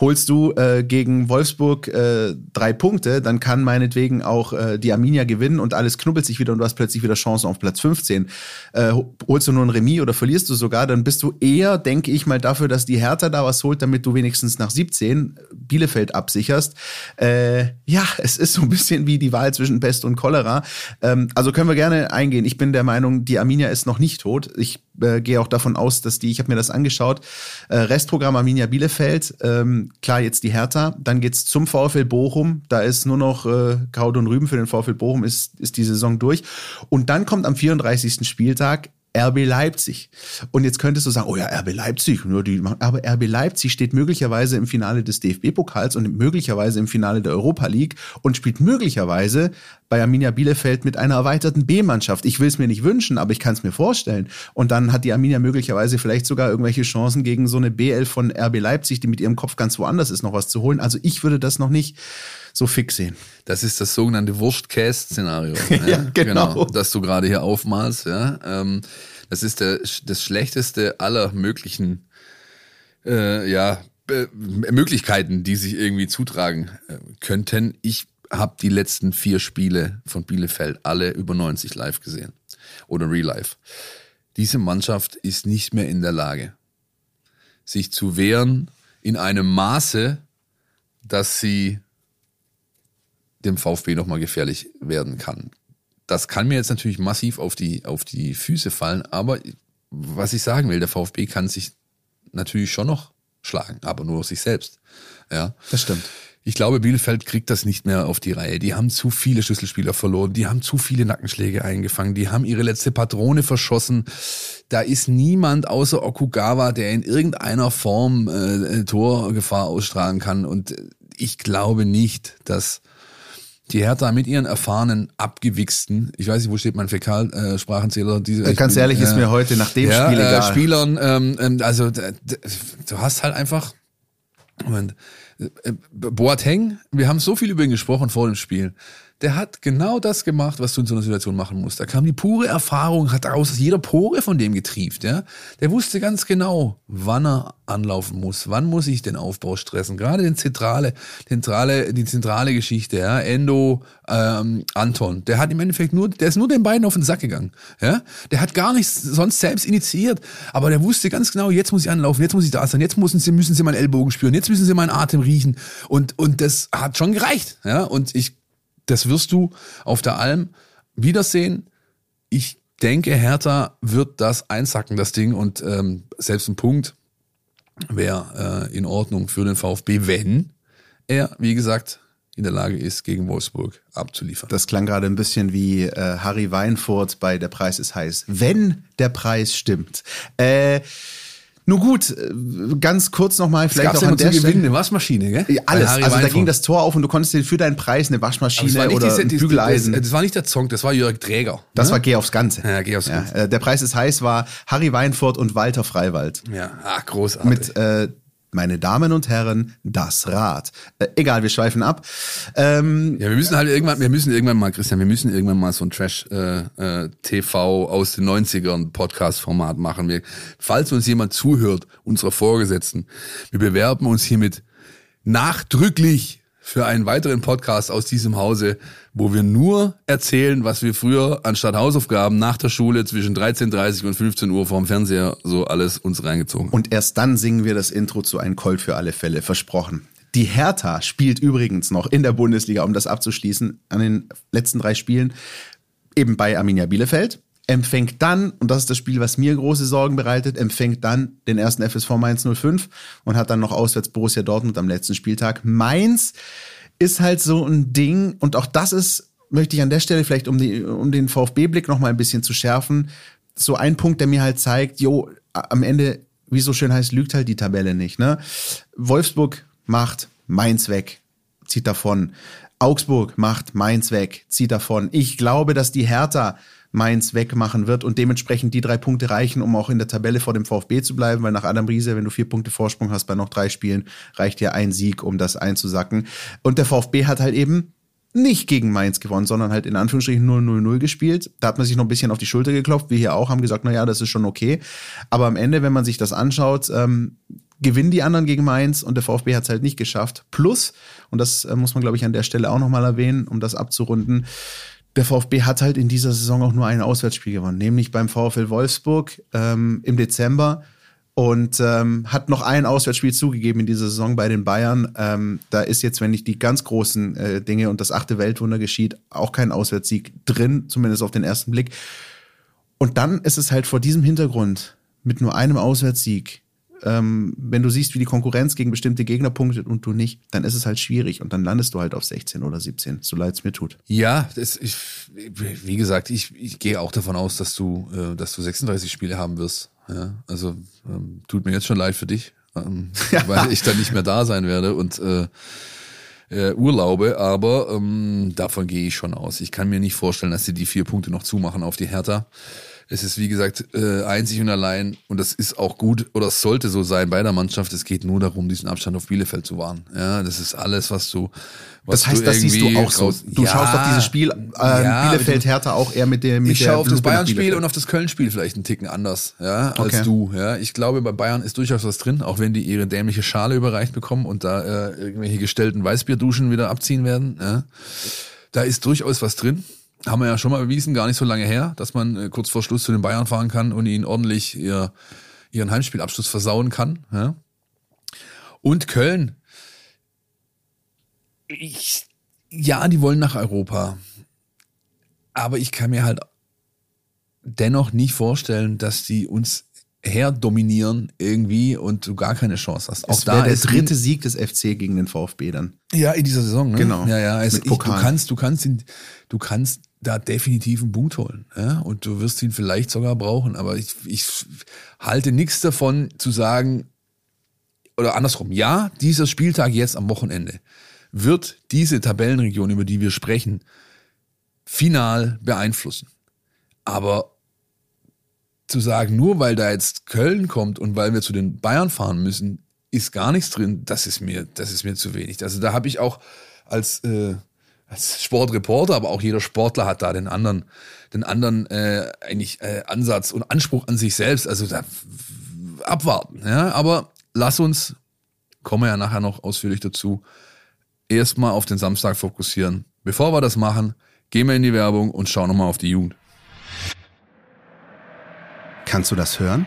Holst du äh, gegen Wolfsburg äh, drei Punkte, dann kann meinetwegen auch äh, die Arminia gewinnen und alles knubbelt sich wieder und du hast plötzlich wieder Chancen auf Platz 15. Äh, holst du nur ein Remis oder verlierst du sogar, dann bist du eher, denke ich mal, dafür, dass die Hertha da was holt, damit du wenigstens nach 17 Bielefeld absicherst. Äh, ja, <laughs> es ist so ein bisschen wie die Wahl zwischen Pest und Cholera. Ähm, also können wir gerne eingehen. Ich bin der Meinung, die Arminia ist noch nicht tot. Ich äh, gehe auch davon aus, dass die, ich habe mir das angeschaut, äh, Restprogramm Arminia Bielefeld, ähm, klar jetzt die Hertha, dann geht's zum VfL Bochum, da ist nur noch äh, Kraut und Rüben für den VfL Bochum, ist, ist die Saison durch. Und dann kommt am 34. Spieltag RB Leipzig. Und jetzt könntest du sagen, oh ja, RB Leipzig, nur die, aber RB Leipzig steht möglicherweise im Finale des DFB-Pokals und möglicherweise im Finale der Europa League und spielt möglicherweise bei Arminia Bielefeld mit einer erweiterten B-Mannschaft. Ich will es mir nicht wünschen, aber ich kann es mir vorstellen. Und dann hat die Arminia möglicherweise vielleicht sogar irgendwelche Chancen gegen so eine BL von RB Leipzig, die mit ihrem Kopf ganz woanders ist, noch was zu holen. Also ich würde das noch nicht so fix sehen. Das ist das sogenannte Wurst-Cast-Szenario, ja, <laughs> ja, genau. genau. das du gerade hier aufmalst. Ja. Ähm, das ist der, das schlechteste aller möglichen äh, ja, Möglichkeiten, die sich irgendwie zutragen äh, könnten. Ich habe die letzten vier Spiele von Bielefeld alle über 90 live gesehen oder real life. Diese Mannschaft ist nicht mehr in der Lage, sich zu wehren in einem Maße, dass sie dem VfB nochmal gefährlich werden kann. Das kann mir jetzt natürlich massiv auf die, auf die Füße fallen, aber was ich sagen will, der VfB kann sich natürlich schon noch schlagen, aber nur sich selbst. Ja. Das stimmt. Ich glaube, Bielefeld kriegt das nicht mehr auf die Reihe. Die haben zu viele Schlüsselspieler verloren, die haben zu viele Nackenschläge eingefangen, die haben ihre letzte Patrone verschossen. Da ist niemand außer Okugawa, der in irgendeiner Form äh, Torgefahr ausstrahlen kann. Und ich glaube nicht, dass die Hertha mit ihren erfahrenen, abgewichsten, ich weiß nicht, wo steht mein Fäkalsprachenzähler? Diese, äh, Ganz ehrlich, äh, ist mir heute nach dem ja, Spiel egal. Äh, Spielern, ähm, ähm, also du hast halt einfach, Moment, Äh, Boateng, wir haben so viel über ihn gesprochen vor dem Spiel. Der hat genau das gemacht, was du in so einer Situation machen musst. Da kam die pure Erfahrung, hat aus jeder Pore von dem getrieft. Ja? Der wusste ganz genau, wann er anlaufen muss, wann muss ich den Aufbau stressen. Gerade den zentrale, zentrale, die zentrale Geschichte, ja, Endo, ähm, Anton, der hat im Endeffekt nur, der ist nur den beiden auf den Sack gegangen. Ja? Der hat gar nichts sonst selbst initiiert, aber der wusste ganz genau, jetzt muss ich anlaufen, jetzt muss ich da sein, jetzt müssen sie, müssen sie meinen Ellbogen spüren, jetzt müssen sie meinen Atem riechen. Und, und das hat schon gereicht. Ja? Und ich das wirst du auf der Alm wiedersehen. Ich denke, Hertha wird das einsacken, das Ding. Und ähm, selbst ein Punkt wäre äh, in Ordnung für den VfB, wenn er, wie gesagt, in der Lage ist, gegen Wolfsburg abzuliefern. Das klang gerade ein bisschen wie äh, Harry Weinfurt bei Der Preis ist heiß. Wenn der Preis stimmt. Äh, nur gut, äh, ganz kurz nochmal, vielleicht auch an der Stelle. eine Waschmaschine, gell? Ja, alles. Also Weinfurt. da ging das Tor auf und du konntest dir für deinen Preis eine Waschmaschine oder diese, ein Bügeleisen. Das, das, war nicht der Zong, das war Jörg Träger. Das ne? war Geh aufs Ganze. Ja, Geh aufs Ganze. Ja, äh, der Preis ist heiß war Harry Weinfurt und Walter Freiwald. Ja, ach, großartig. Mit äh, meine Damen und Herren, das Rad. Äh, egal, wir schweifen ab. Ähm, ja, wir müssen halt irgendwann, wir müssen irgendwann mal, Christian, wir müssen irgendwann mal so ein Trash-TV äh, äh, aus den 90ern Podcast-Format machen. Wir, falls uns jemand zuhört, unserer Vorgesetzten, wir bewerben uns hiermit nachdrücklich für einen weiteren Podcast aus diesem Hause, wo wir nur erzählen, was wir früher anstatt Hausaufgaben nach der Schule zwischen 13.30 und 15 Uhr vorm Fernseher so alles uns reingezogen haben. Und erst dann singen wir das Intro zu Ein Colt für alle Fälle, versprochen. Die Hertha spielt übrigens noch in der Bundesliga, um das abzuschließen, an den letzten drei Spielen, eben bei Arminia Bielefeld empfängt dann, und das ist das Spiel, was mir große Sorgen bereitet, empfängt dann den ersten FSV Mainz 05 und hat dann noch auswärts Borussia Dortmund am letzten Spieltag. Mainz ist halt so ein Ding, und auch das ist, möchte ich an der Stelle vielleicht, um, die, um den VfB-Blick noch mal ein bisschen zu schärfen, so ein Punkt, der mir halt zeigt, jo, am Ende, wie so schön heißt, lügt halt die Tabelle nicht. Ne? Wolfsburg macht Mainz weg, zieht davon. Augsburg macht Mainz weg, zieht davon. Ich glaube, dass die Hertha Mainz wegmachen wird und dementsprechend die drei Punkte reichen, um auch in der Tabelle vor dem VfB zu bleiben, weil nach Adam Riese, wenn du vier Punkte Vorsprung hast bei noch drei Spielen, reicht ja ein Sieg, um das einzusacken. Und der VfB hat halt eben nicht gegen Mainz gewonnen, sondern halt in Anführungsstrichen 0-0-0 gespielt. Da hat man sich noch ein bisschen auf die Schulter geklopft, wir hier auch, haben gesagt, na ja, das ist schon okay. Aber am Ende, wenn man sich das anschaut, ähm, gewinnen die anderen gegen Mainz und der VfB hat es halt nicht geschafft. Plus, und das äh, muss man, glaube ich, an der Stelle auch nochmal erwähnen, um das abzurunden, der VfB hat halt in dieser Saison auch nur ein Auswärtsspiel gewonnen, nämlich beim VfL Wolfsburg ähm, im Dezember und ähm, hat noch ein Auswärtsspiel zugegeben in dieser Saison bei den Bayern. Ähm, da ist jetzt, wenn nicht die ganz großen äh, Dinge und das achte Weltwunder geschieht, auch kein Auswärtssieg drin, zumindest auf den ersten Blick. Und dann ist es halt vor diesem Hintergrund mit nur einem Auswärtssieg ähm, wenn du siehst, wie die Konkurrenz gegen bestimmte Gegner punktet und du nicht, dann ist es halt schwierig und dann landest du halt auf 16 oder 17, so leid es mir tut. Ja, das, ich, wie gesagt, ich, ich gehe auch davon aus, dass du, äh, dass du 36 Spiele haben wirst. Ja, also ähm, tut mir jetzt schon leid für dich, ähm, ja. weil ich dann nicht mehr da sein werde und äh, äh, Urlaube, aber ähm, davon gehe ich schon aus. Ich kann mir nicht vorstellen, dass sie die vier Punkte noch zumachen auf die Hertha. Es ist, wie gesagt, äh, einzig und allein, und das ist auch gut, oder es sollte so sein bei der Mannschaft, es geht nur darum, diesen Abstand auf Bielefeld zu wahren. Ja, das ist alles, was du. Was das heißt, das siehst du auch so. Du ja, schaust auf dieses Spiel äh, ja, Bielefeld Hertha auch eher mit dem. Mit ich schaue auf das Bayern-Spiel und auf das Köln-Spiel vielleicht einen Ticken anders, ja, als okay. du. Ja, ich glaube, bei Bayern ist durchaus was drin, auch wenn die ihre dämliche Schale überreicht bekommen und da äh, irgendwelche gestellten Weißbierduschen wieder abziehen werden. Ja. Da ist durchaus was drin haben wir ja schon mal bewiesen, gar nicht so lange her, dass man äh, kurz vor Schluss zu den Bayern fahren kann und ihnen ordentlich ihr, ihren Heimspielabschluss versauen kann. Ja? Und Köln. Ich, ja, die wollen nach Europa. Aber ich kann mir halt dennoch nicht vorstellen, dass die uns herdominieren irgendwie und du gar keine Chance hast. Auch es da der dritte Sieg des FC gegen den VfB dann. Ja, in dieser Saison. Ne? Genau. Ja, ja. Also ich, du kannst, du kannst, du kannst da definitiv einen Punkt holen. Ja? Und du wirst ihn vielleicht sogar brauchen. Aber ich, ich halte nichts davon zu sagen, oder andersrum, ja, dieser Spieltag jetzt am Wochenende wird diese Tabellenregion, über die wir sprechen, final beeinflussen. Aber zu sagen, nur weil da jetzt Köln kommt und weil wir zu den Bayern fahren müssen, ist gar nichts drin, das ist mir, das ist mir zu wenig. Also da habe ich auch als, äh, als Sportreporter, aber auch jeder Sportler hat da den anderen, den anderen äh, eigentlich äh, Ansatz und Anspruch an sich selbst. Also da abwarten. Ja, aber lass uns, kommen wir ja nachher noch ausführlich dazu, erstmal auf den Samstag fokussieren. Bevor wir das machen, gehen wir in die Werbung und schauen nochmal auf die Jugend. Kannst du das hören?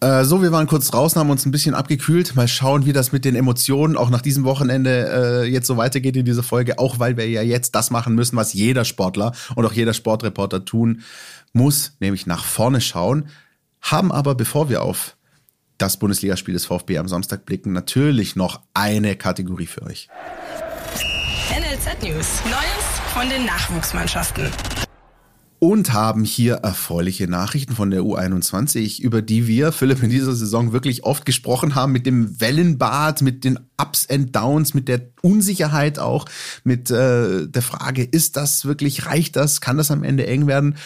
Äh, so, wir waren kurz draußen, haben uns ein bisschen abgekühlt. Mal schauen, wie das mit den Emotionen auch nach diesem Wochenende äh, jetzt so weitergeht in dieser Folge. Auch weil wir ja jetzt das machen müssen, was jeder Sportler und auch jeder Sportreporter tun muss, nämlich nach vorne schauen. Haben aber, bevor wir auf das Bundesligaspiel des VfB am Samstag blicken, natürlich noch eine Kategorie für euch. NLZ News. Neues von den Nachwuchsmannschaften und haben hier erfreuliche Nachrichten von der U21, über die wir, Philipp, in dieser Saison wirklich oft gesprochen haben, mit dem Wellenbad, mit den Ups and Downs, mit der Unsicherheit auch, mit äh, der Frage, ist das wirklich, reicht das, kann das am Ende eng werden?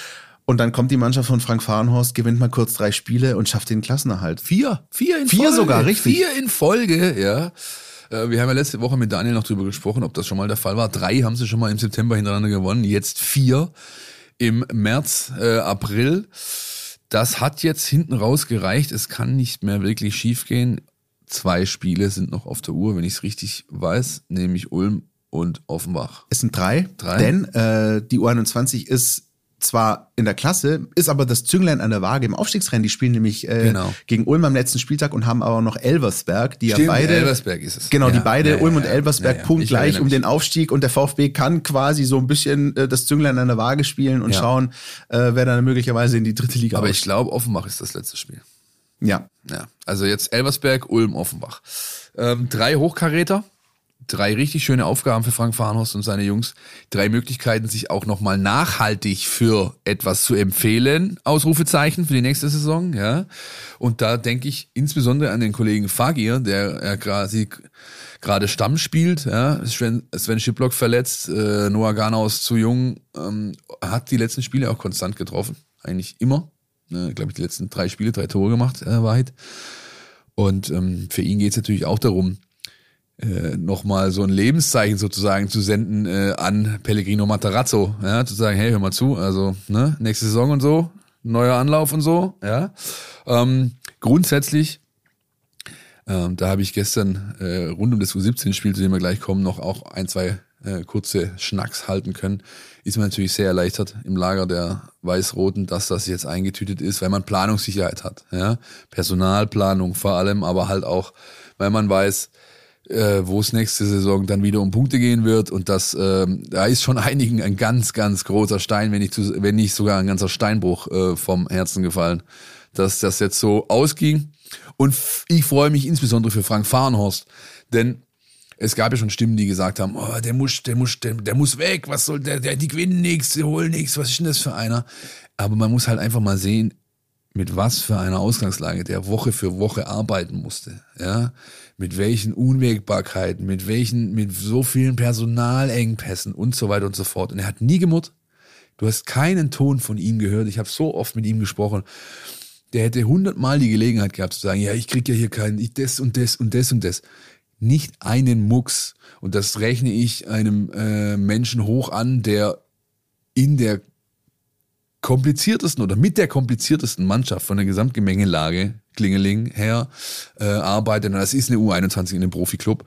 Und dann kommt die Mannschaft von Frank Fahrenhorst, gewinnt mal kurz drei Spiele und schafft den Klassenerhalt. Vier, vier in vier Folge. sogar, richtig. Vier in Folge, ja. Äh, wir haben ja letzte Woche mit Daniel noch drüber gesprochen, ob das schon mal der Fall war. Drei haben sie schon mal im September hintereinander gewonnen, jetzt vier im März, äh, April. Das hat jetzt hinten raus gereicht. Es kann nicht mehr wirklich schiefgehen. Zwei Spiele sind noch auf der Uhr, wenn ich es richtig weiß, nämlich Ulm und Offenbach. Es sind drei, drei. denn äh, die U21 ist zwar in der Klasse, ist aber das Zünglein an der Waage im Aufstiegsrennen. Die spielen nämlich äh, genau. gegen Ulm am letzten Spieltag und haben aber noch Elversberg, die Stimmt, ja beide. Elversberg ist es. Genau, ja, die beide, ja, Ulm und Elversberg, punktgleich um den Aufstieg und der VfB kann quasi so ein bisschen äh, das Zünglein an der Waage spielen und schauen, äh, wer dann möglicherweise in die dritte Liga Aber ich glaube, Offenbach ist das letzte Spiel. Ja. Ja. Also jetzt Elversberg, Ulm, Offenbach. Ähm, drei Hochkaräter drei richtig schöne Aufgaben für Frank Farnhorst und seine Jungs. Drei Möglichkeiten, sich auch nochmal nachhaltig für etwas zu empfehlen. Ausrufezeichen für die nächste Saison, ja. Und da denke ich insbesondere an den Kollegen Fagir, der ja quasi gerade Stamm spielt, ja. Sven, Sven Schiplock verletzt, äh, Noah Garnaus zu jung, ähm, hat die letzten Spiele auch konstant getroffen. Eigentlich immer. Äh, Glaube ich, die letzten drei Spiele, drei Tore gemacht, äh, Wahrheit. Und ähm, für ihn geht es natürlich auch darum, äh, nochmal so ein Lebenszeichen sozusagen zu senden äh, an Pellegrino Matarazzo, ja, zu sagen, hey, hör mal zu, also ne, nächste Saison und so, neuer Anlauf und so, ja. Ähm, grundsätzlich, ähm, da habe ich gestern äh, rund um das U17-Spiel, zu dem wir gleich kommen, noch auch ein, zwei äh, kurze Schnacks halten können, ist man natürlich sehr erleichtert im Lager der Weiß-Roten, dass das jetzt eingetütet ist, weil man Planungssicherheit hat, ja. Personalplanung vor allem, aber halt auch, weil man weiß, äh, wo es nächste Saison dann wieder um Punkte gehen wird. Und das, ähm, da ist schon einigen ein ganz, ganz großer Stein, wenn nicht, zu, wenn nicht sogar ein ganzer Steinbruch äh, vom Herzen gefallen, dass das jetzt so ausging. Und ich freue mich insbesondere für Frank Fahrenhorst, denn es gab ja schon Stimmen, die gesagt haben, oh, der muss, der muss, der, der muss weg, was soll der, der, die gewinnen nichts, die holen nichts, was ist denn das für einer? Aber man muss halt einfach mal sehen, mit was für einer Ausgangslage der Woche für Woche arbeiten musste, ja, mit welchen Unwägbarkeiten, mit welchen, mit so vielen Personalengpässen und so weiter und so fort. Und er hat nie gemurrt. Du hast keinen Ton von ihm gehört. Ich habe so oft mit ihm gesprochen. Der hätte hundertmal die Gelegenheit gehabt zu sagen, ja, ich krieg ja hier keinen, ich das und das und das und das. Nicht einen Mucks. Und das rechne ich einem äh, Menschen hoch an, der in der kompliziertesten oder mit der kompliziertesten Mannschaft von der Gesamtgemengelage Klingeling her äh, arbeitet. Das ist eine U21 in einem Profiklub.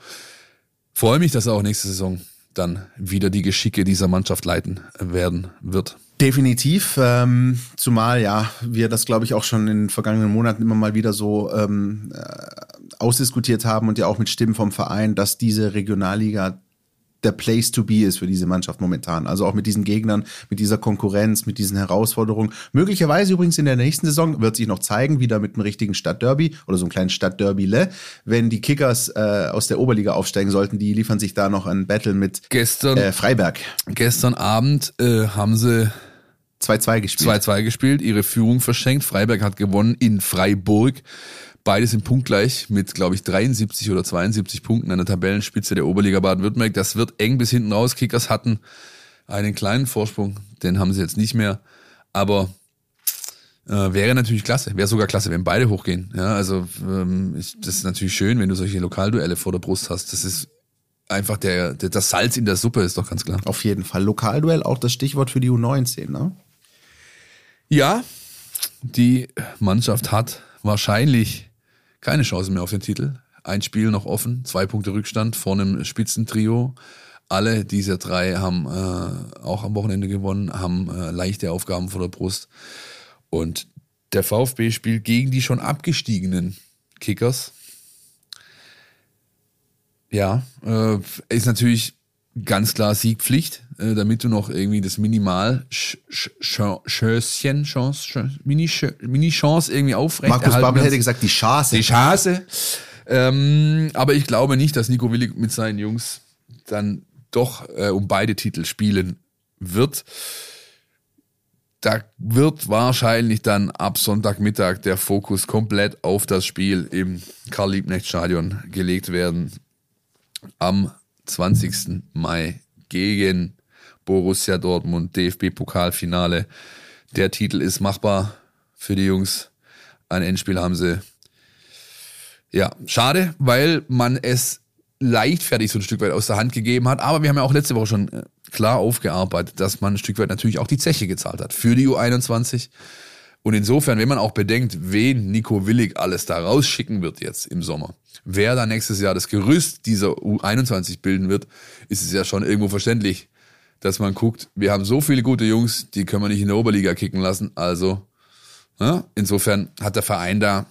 Freue mich, dass er auch nächste Saison dann wieder die Geschicke dieser Mannschaft leiten werden wird. Definitiv, ähm, zumal ja wir das glaube ich auch schon in den vergangenen Monaten immer mal wieder so ähm, äh, ausdiskutiert haben und ja auch mit Stimmen vom Verein, dass diese Regionalliga der Place to be ist für diese Mannschaft momentan. Also auch mit diesen Gegnern, mit dieser Konkurrenz, mit diesen Herausforderungen. Möglicherweise übrigens in der nächsten Saison wird sich noch zeigen, wieder mit einem richtigen Stadtderby oder so einem kleinen Stadtderby-Le. Wenn die Kickers äh, aus der Oberliga aufsteigen sollten, die liefern sich da noch ein Battle mit Gestern, äh, Freiberg. gestern Abend äh, haben sie 2-2 gespielt. 2-2 gespielt, ihre Führung verschenkt. Freiberg hat gewonnen in Freiburg. Beide sind punktgleich mit, glaube ich, 73 oder 72 Punkten an der Tabellenspitze der Oberliga Baden-Württemberg. Das wird eng bis hinten raus. Kickers hatten einen kleinen Vorsprung, den haben sie jetzt nicht mehr. Aber äh, wäre natürlich klasse. Wäre sogar klasse, wenn beide hochgehen. Ja, also ähm, ich, das ist natürlich schön, wenn du solche Lokalduelle vor der Brust hast. Das ist einfach der, der das Salz in der Suppe, ist doch ganz klar. Auf jeden Fall. Lokalduell auch das Stichwort für die U19, ne? Ja, die Mannschaft hat wahrscheinlich keine Chance mehr auf den Titel. Ein Spiel noch offen, zwei Punkte Rückstand vor einem Spitzentrio. Alle diese drei haben äh, auch am Wochenende gewonnen, haben äh, leichte Aufgaben vor der Brust. Und der VfB spielt gegen die schon abgestiegenen Kickers. Ja, äh, ist natürlich ganz klar Siegpflicht, äh, damit du noch irgendwie das Minimal Sch- Sch- Sch- Schösschen, Chance, Mini, Mini Chance irgendwie aufrecht Markus Babbel hätte gesagt, die Chance. Die Chance. Ähm, aber ich glaube nicht, dass Nico Willig mit seinen Jungs dann doch äh, um beide Titel spielen wird. Da wird wahrscheinlich dann ab Sonntagmittag der Fokus komplett auf das Spiel im Karl-Liebknecht-Stadion gelegt werden. Am 20. Mai gegen Borussia Dortmund, DFB-Pokalfinale. Der Titel ist machbar für die Jungs. Ein Endspiel haben sie ja, schade, weil man es leichtfertig so ein Stück weit aus der Hand gegeben hat. Aber wir haben ja auch letzte Woche schon äh, klar aufgearbeitet, dass man ein Stück weit natürlich auch die Zeche gezahlt hat für die U21. Und insofern, wenn man auch bedenkt, wen Nico Willig alles da rausschicken wird jetzt im Sommer, wer da nächstes Jahr das Gerüst dieser U21 bilden wird, ist es ja schon irgendwo verständlich, dass man guckt, wir haben so viele gute Jungs, die können wir nicht in der Oberliga kicken lassen. Also, ja, insofern hat der Verein da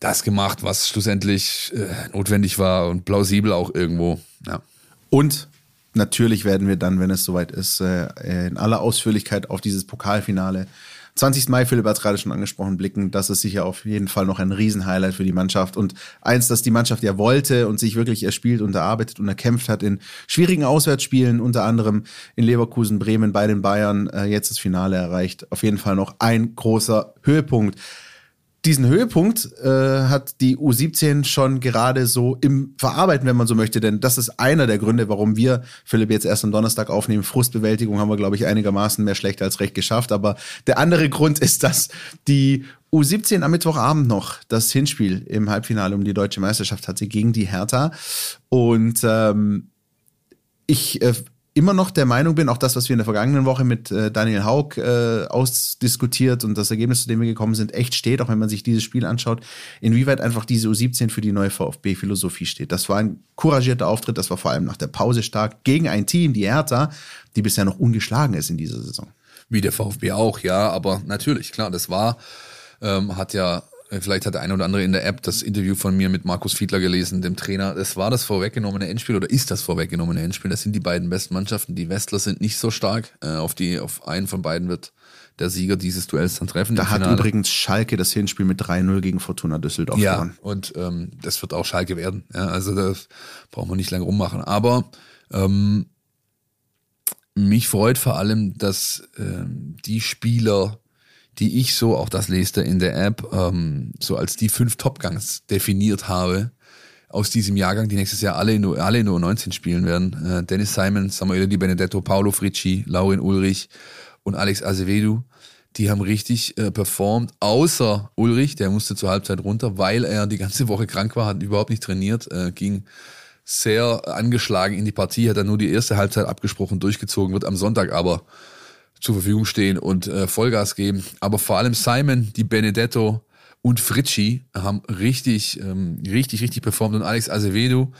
das gemacht, was schlussendlich äh, notwendig war und plausibel auch irgendwo. Ja. Und natürlich werden wir dann, wenn es soweit ist, äh, in aller Ausführlichkeit auf dieses Pokalfinale 20. Mai, Philipp hat gerade schon angesprochen, blicken. Das ist sicher auf jeden Fall noch ein Riesenhighlight für die Mannschaft. Und eins, das die Mannschaft ja wollte und sich wirklich erspielt und erarbeitet und erkämpft hat in schwierigen Auswärtsspielen, unter anderem in Leverkusen, Bremen, bei den Bayern, äh, jetzt das Finale erreicht. Auf jeden Fall noch ein großer Höhepunkt diesen Höhepunkt äh, hat die U17 schon gerade so im Verarbeiten, wenn man so möchte. Denn das ist einer der Gründe, warum wir Philipp jetzt erst am Donnerstag aufnehmen. Frustbewältigung haben wir, glaube ich, einigermaßen mehr schlecht als recht geschafft. Aber der andere Grund ist, dass die U17 am Mittwochabend noch das Hinspiel im Halbfinale um die deutsche Meisterschaft hatte gegen die Hertha. Und ähm, ich äh, immer noch der Meinung bin, auch das, was wir in der vergangenen Woche mit äh, Daniel Haug äh, ausdiskutiert und das Ergebnis, zu dem wir gekommen sind, echt steht, auch wenn man sich dieses Spiel anschaut, inwieweit einfach diese U17 für die neue VfB-Philosophie steht. Das war ein couragierter Auftritt, das war vor allem nach der Pause stark gegen ein Team, die Hertha, die bisher noch ungeschlagen ist in dieser Saison. Wie der VfB auch, ja, aber natürlich, klar, das war, ähm, hat ja Vielleicht hat der eine oder andere in der App das Interview von mir mit Markus Fiedler gelesen, dem Trainer. Das war das vorweggenommene Endspiel oder ist das vorweggenommene Endspiel. Das sind die beiden besten Mannschaften. Die Westler sind nicht so stark. Äh, auf die, auf einen von beiden wird der Sieger dieses Duells dann treffen. Da hat übrigens Schalke das Hinspiel mit 3-0 gegen Fortuna Düsseldorf ja, gewonnen. und ähm, das wird auch Schalke werden. Ja, also das braucht man nicht lange rummachen. Aber ähm, mich freut vor allem, dass ähm, die Spieler die ich so, auch das lest ihr in der App, ähm, so als die fünf Topgangs definiert habe aus diesem Jahrgang, die nächstes Jahr alle in, alle in U19 spielen werden. Äh, Dennis Simon, Samuel Di Benedetto, Paolo Fricci, Laurin Ulrich und Alex Azevedo. Die haben richtig äh, performt, außer Ulrich, der musste zur Halbzeit runter, weil er die ganze Woche krank war, hat überhaupt nicht trainiert, äh, ging sehr angeschlagen in die Partie, hat dann nur die erste Halbzeit abgesprochen, durchgezogen, wird am Sonntag aber zur Verfügung stehen und äh, Vollgas geben. Aber vor allem Simon, die Benedetto und Fritschi haben richtig, ähm, richtig, richtig performt. Und Alex Azevedo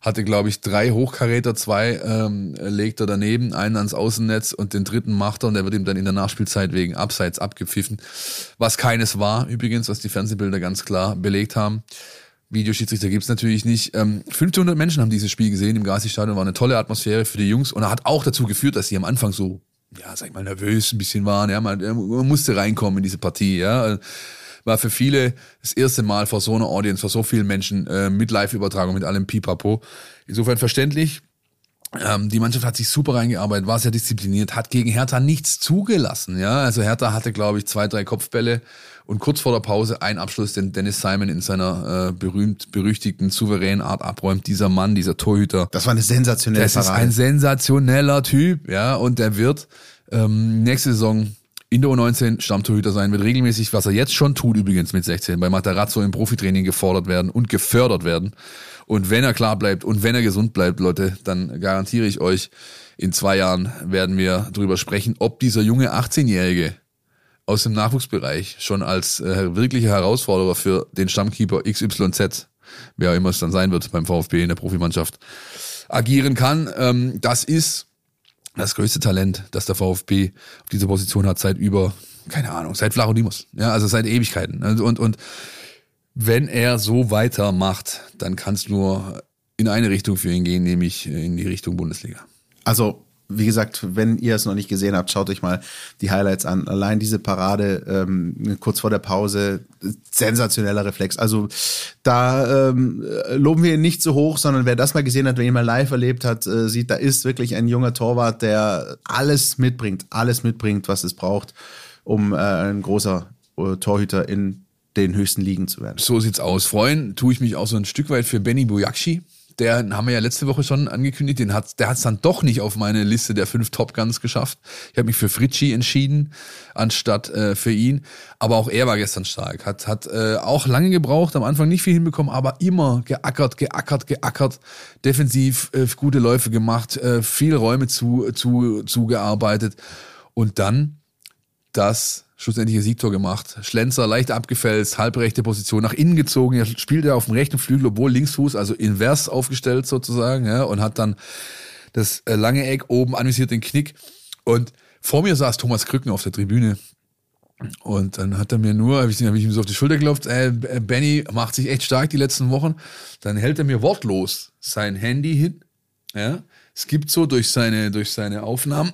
hatte, glaube ich, drei Hochkaräter, zwei ähm, legt er daneben, einen ans Außennetz und den dritten macht er und der wird ihm dann in der Nachspielzeit wegen Abseits abgepfiffen. Was keines war, übrigens, was die Fernsehbilder ganz klar belegt haben. Videoschiedsrichter gibt's natürlich nicht. Ähm, 1500 Menschen haben dieses Spiel gesehen im Gazi-Stadion, war eine tolle Atmosphäre für die Jungs und er hat auch dazu geführt, dass sie am Anfang so, ja, sag ich mal, nervös ein bisschen waren. Ja, man, man musste reinkommen in diese Partie. Ja, war für viele das erste Mal vor so einer Audience, vor so vielen Menschen äh, mit Live-Übertragung, mit allem Pipapo. Insofern verständlich. Ähm, die Mannschaft hat sich super reingearbeitet, war sehr diszipliniert, hat gegen Hertha nichts zugelassen. Ja, also Hertha hatte, glaube ich, zwei, drei Kopfbälle und kurz vor der Pause ein Abschluss, den Dennis Simon in seiner äh, berühmt berüchtigten souveränen Art abräumt. Dieser Mann, dieser Torhüter. Das war eine sensationelle Das ist ein sensationeller Typ, ja, und der wird ähm, nächste Saison in der U19 Stammtorhüter sein, wird regelmäßig, was er jetzt schon tut übrigens mit 16, bei Matarazzo im Profitraining gefordert werden und gefördert werden. Und wenn er klar bleibt und wenn er gesund bleibt, Leute, dann garantiere ich euch, in zwei Jahren werden wir darüber sprechen, ob dieser junge 18-Jährige aus dem Nachwuchsbereich schon als äh, wirklicher Herausforderer für den Stammkeeper XYZ, wer auch immer es dann sein wird beim VfB in der Profimannschaft, agieren kann. Ähm, das ist das größte Talent, das der VfB auf dieser Position hat seit über, keine Ahnung, seit Flachodimus. Ja, also seit Ewigkeiten. Und, und, und wenn er so weitermacht, dann kann es nur in eine Richtung für ihn gehen, nämlich in die Richtung Bundesliga. Also wie gesagt, wenn ihr es noch nicht gesehen habt, schaut euch mal die Highlights an. Allein diese Parade ähm, kurz vor der Pause, sensationeller Reflex. Also da ähm, loben wir ihn nicht so hoch, sondern wer das mal gesehen hat, wer ihn mal live erlebt hat, äh, sieht, da ist wirklich ein junger Torwart, der alles mitbringt, alles mitbringt, was es braucht, um äh, ein großer äh, Torhüter in den höchsten Ligen zu werden. So sieht's aus. Freuen tue ich mich auch so ein Stück weit für Benny Bojakci der haben wir ja letzte Woche schon angekündigt, den hat, der hat es dann doch nicht auf meine Liste der fünf Top Guns geschafft. Ich habe mich für Fritschi entschieden, anstatt äh, für ihn. Aber auch er war gestern stark. Hat, hat äh, auch lange gebraucht, am Anfang nicht viel hinbekommen, aber immer geackert, geackert, geackert, defensiv äh, gute Läufe gemacht, äh, viel Räume zu, zu, zugearbeitet. Und dann das schlussendliche Siegtor gemacht. Schlenzer leicht abgefällt, halbrechte Position nach innen gezogen. Er spielt er auf dem rechten Flügel, obwohl Linksfuß, also invers aufgestellt sozusagen, ja, und hat dann das äh, lange Eck oben anvisiert den Knick. Und vor mir saß Thomas Krücken auf der Tribüne. Und dann hat er mir nur, habe ich, hab ich ihm so auf die Schulter geklopft, äh, Benny macht sich echt stark die letzten Wochen. Dann hält er mir wortlos sein Handy hin. Ja, es gibt so durch seine, durch seine Aufnahmen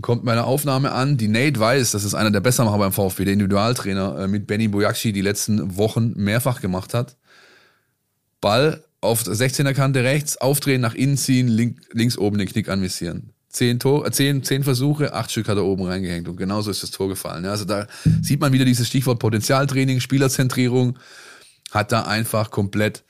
kommt meine Aufnahme an, die Nate weiß, das ist einer der Bessermacher beim VfB, der Individualtrainer, äh, mit Benny Bojakci die letzten Wochen mehrfach gemacht hat. Ball auf 16er Kante rechts, aufdrehen, nach innen ziehen, link, links oben den Knick anvisieren. Zehn, Tor, äh, zehn, zehn Versuche, acht Stück hat er oben reingehängt und genauso ist das Tor gefallen. Also da sieht man wieder dieses Stichwort Potenzialtraining, Spielerzentrierung, hat da einfach komplett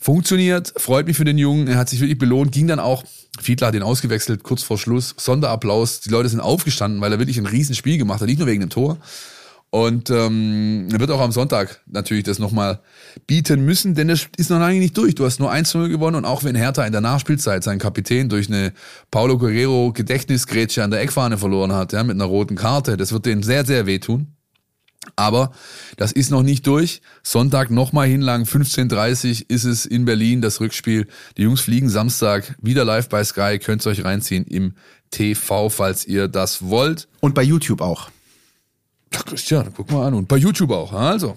funktioniert, freut mich für den Jungen, er hat sich wirklich belohnt, ging dann auch, Fiedler hat ihn ausgewechselt, kurz vor Schluss, Sonderapplaus, die Leute sind aufgestanden, weil er wirklich ein Riesenspiel gemacht hat, nicht nur wegen dem Tor. Und ähm, er wird auch am Sonntag natürlich das nochmal bieten müssen, denn das ist noch lange nicht durch. Du hast nur 1-0 gewonnen und auch wenn Hertha in der Nachspielzeit seinen Kapitän durch eine Paulo Guerrero Gedächtnisgrätsche an der Eckfahne verloren hat, ja, mit einer roten Karte, das wird denen sehr, sehr wehtun. Aber das ist noch nicht durch. Sonntag nochmal hinlang, 15.30 ist es in Berlin, das Rückspiel. Die Jungs fliegen Samstag wieder live bei Sky. Könnt ihr euch reinziehen im TV, falls ihr das wollt. Und bei YouTube auch. Ach, Christian, guck mal an. Und bei YouTube auch. Also,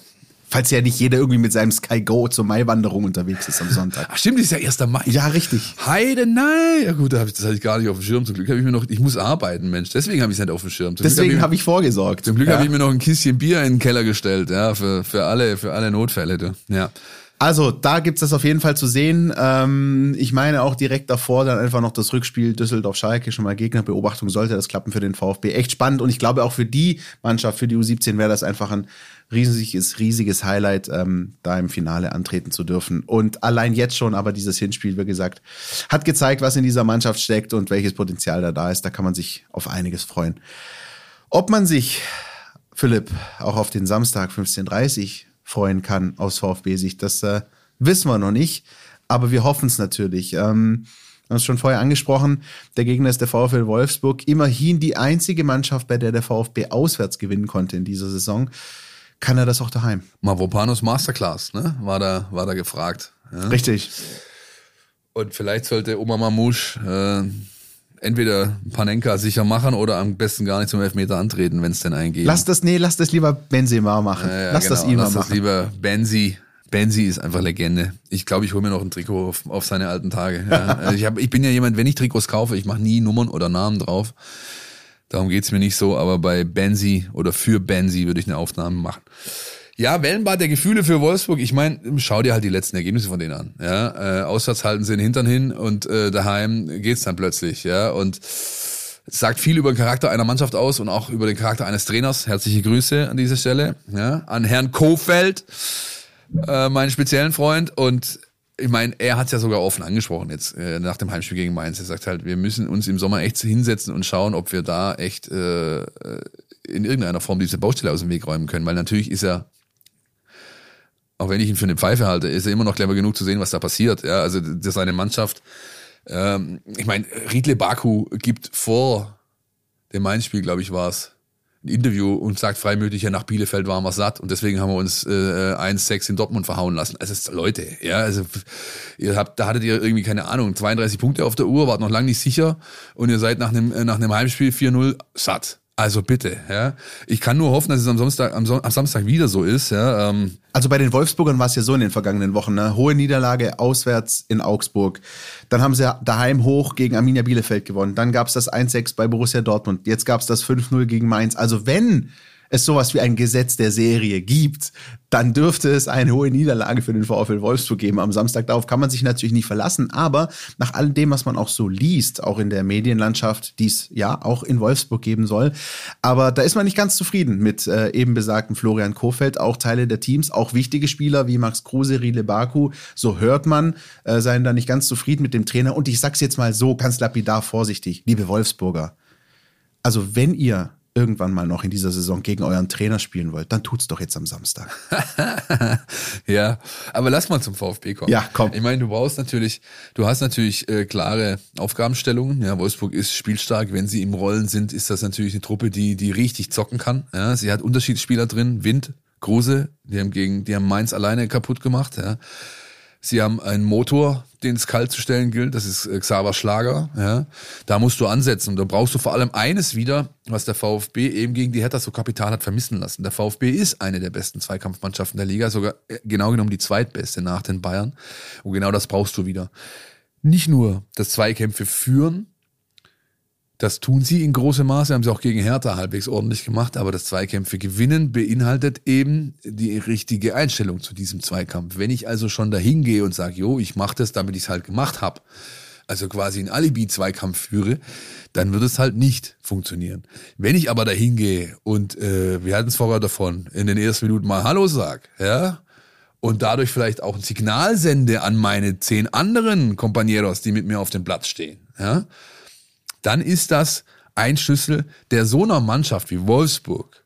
Falls ja nicht jeder irgendwie mit seinem Sky Go zur Maiwanderung unterwegs ist am Sonntag. Ach stimmt, das ist ja 1. Mai. Ja, richtig. Heide, nein. Ja gut, das hatte ich gar nicht auf dem Schirm. Zum Glück habe ich mir noch, ich muss arbeiten, Mensch. Deswegen habe ich es nicht auf dem Schirm. Zum Deswegen habe ich vorgesorgt. Zum Glück ja. habe ich mir noch ein Kistchen Bier in den Keller gestellt, ja, für, für alle, für alle Notfälle. Du. Ja. Also, da gibt's das auf jeden Fall zu sehen. Ähm, ich meine auch direkt davor dann einfach noch das Rückspiel Düsseldorf-Schalke, schon mal Gegnerbeobachtung, sollte das klappen für den VfB. Echt spannend und ich glaube auch für die Mannschaft, für die U17 wäre das einfach ein riesiges, riesiges Highlight, ähm, da im Finale antreten zu dürfen. Und allein jetzt schon, aber dieses Hinspiel, wie gesagt, hat gezeigt, was in dieser Mannschaft steckt und welches Potenzial da da ist. Da kann man sich auf einiges freuen. Ob man sich, Philipp, auch auf den Samstag 15.30 freuen kann aus VfB-Sicht, das äh, wissen wir noch nicht. Aber wir hoffen es natürlich. Ähm, wir haben es schon vorher angesprochen, der Gegner ist der VfL Wolfsburg. Immerhin die einzige Mannschaft, bei der der VfB auswärts gewinnen konnte in dieser Saison kann er das auch daheim. Mavropanos Masterclass, ne? War da, war da gefragt. Ja? Richtig. Und vielleicht sollte Oma Mamouche äh, entweder Panenka sicher machen oder am besten gar nicht zum Elfmeter antreten, wenn es denn eingeht. Lass das, nee, lass das lieber Benzema machen. Ja, ja, lass genau. das ihm Lass machen. das lieber Benzi, Benzi ist einfach Legende. Ich glaube, ich hole mir noch ein Trikot auf, auf seine alten Tage. Ja. <laughs> Also ich, hab, ich bin ja jemand, wenn ich Trikots kaufe, ich mache nie Nummern oder Namen drauf. Darum geht's mir nicht so, aber bei Benzi oder für Benzi würde ich eine Aufnahme machen. Ja, Wellenbad der Gefühle für Wolfsburg. Ich meine, schau dir halt die letzten Ergebnisse von denen an. Ja, äh, auswärts halten sie den Hintern hin und äh, daheim geht's dann plötzlich. Ja, und sagt viel über den Charakter einer Mannschaft aus und auch über den Charakter eines Trainers. Herzliche Grüße an dieser Stelle ja, an Herrn Kofeld, äh, meinen speziellen Freund. Und ich meine, er hat es ja sogar offen angesprochen jetzt äh, nach dem Heimspiel gegen Mainz. Er sagt halt, wir müssen uns im Sommer echt hinsetzen und schauen, ob wir da echt äh, in irgendeiner Form diese Baustelle aus dem Weg räumen können. Weil natürlich ist er auch wenn ich ihn für eine Pfeife halte, ist er immer noch clever genug zu sehen, was da passiert. Ja, also seine Mannschaft. Ähm, ich meine, Riedle Baku gibt vor dem Mainz-Spiel, glaube ich, war es, ein Interview und sagt freimütig, ja, nach Bielefeld waren wir satt und deswegen haben wir uns äh, 1-6 in Dortmund verhauen lassen. Also Leute, ja, also ihr habt, da hattet ihr irgendwie, keine Ahnung, 32 Punkte auf der Uhr, wart noch lange nicht sicher und ihr seid nach einem, nach einem Heimspiel 4-0 satt. Also bitte, ja. Ich kann nur hoffen, dass es am Samstag, am, am Samstag wieder so ist, ja. Ähm. Also bei den Wolfsburgern war es ja so in den vergangenen Wochen, ne? Hohe Niederlage auswärts in Augsburg. Dann haben sie daheim hoch gegen Arminia Bielefeld gewonnen. Dann gab es das 1-6 bei Borussia Dortmund. Jetzt gab es das 5-0 gegen Mainz. Also wenn es sowas wie ein Gesetz der Serie gibt, dann dürfte es eine hohe Niederlage für den VfL Wolfsburg geben am Samstag. Darauf kann man sich natürlich nicht verlassen. Aber nach all dem, was man auch so liest, auch in der Medienlandschaft, die es ja auch in Wolfsburg geben soll, aber da ist man nicht ganz zufrieden mit äh, eben besagten Florian Kofeld. Auch Teile der Teams, auch wichtige Spieler wie Max Kruse, Riele Baku, so hört man, äh, seien da nicht ganz zufrieden mit dem Trainer. Und ich sag's jetzt mal so ganz lapidar vorsichtig, liebe Wolfsburger. Also wenn ihr irgendwann mal noch in dieser Saison gegen euren Trainer spielen wollt, dann tut's doch jetzt am Samstag. <laughs> ja, aber lass mal zum VfB kommen. Ja, komm. Ich meine, du brauchst natürlich, du hast natürlich äh, klare Aufgabenstellungen. Ja, Wolfsburg ist spielstark. Wenn sie im Rollen sind, ist das natürlich eine Truppe, die die richtig zocken kann. Ja, sie hat Unterschiedsspieler drin, Wind, Kruse, die haben gegen, die haben Mainz alleine kaputt gemacht. Ja. Sie haben einen Motor, den es kalt zu stellen gilt. Das ist äh, Xaver Schlager. Ja. Da musst du ansetzen. Und da brauchst du vor allem eines wieder, was der VfB eben gegen die Hertha so Kapital hat vermissen lassen. Der VfB ist eine der besten Zweikampfmannschaften der Liga, sogar äh, genau genommen die zweitbeste nach den Bayern. Und genau das brauchst du wieder. Nicht nur das Zweikämpfe führen, das tun sie in großem Maße, haben sie auch gegen Hertha halbwegs ordentlich gemacht, aber das Zweikämpfe gewinnen beinhaltet eben die richtige Einstellung zu diesem Zweikampf. Wenn ich also schon dahin gehe und sage, jo, ich mache das, damit ich es halt gemacht habe, also quasi einen Alibi-Zweikampf führe, dann wird es halt nicht funktionieren. Wenn ich aber dahin gehe und äh, wir hatten es vorher davon, in den ersten Minuten mal Hallo sag, ja, und dadurch vielleicht auch ein Signal sende an meine zehn anderen Compañeros, die mit mir auf dem Platz stehen, ja, dann ist das ein Schlüssel, der so einer Mannschaft wie Wolfsburg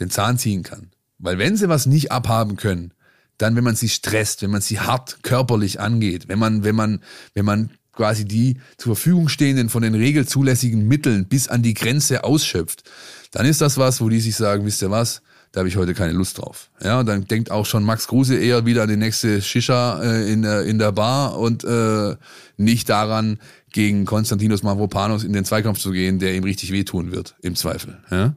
den Zahn ziehen kann. Weil wenn sie was nicht abhaben können, dann wenn man sie stresst, wenn man sie hart körperlich angeht, wenn man, wenn man, wenn man quasi die zur Verfügung stehenden von den regelzulässigen Mitteln bis an die Grenze ausschöpft, dann ist das was, wo die sich sagen, wisst ihr was, da habe ich heute keine Lust drauf. Ja, dann denkt auch schon Max Kruse eher wieder an die nächste Shisha äh, in, der, in der Bar und äh, nicht daran, gegen Konstantinos Mavropanos in den Zweikampf zu gehen, der ihm richtig wehtun wird, im Zweifel. Ja?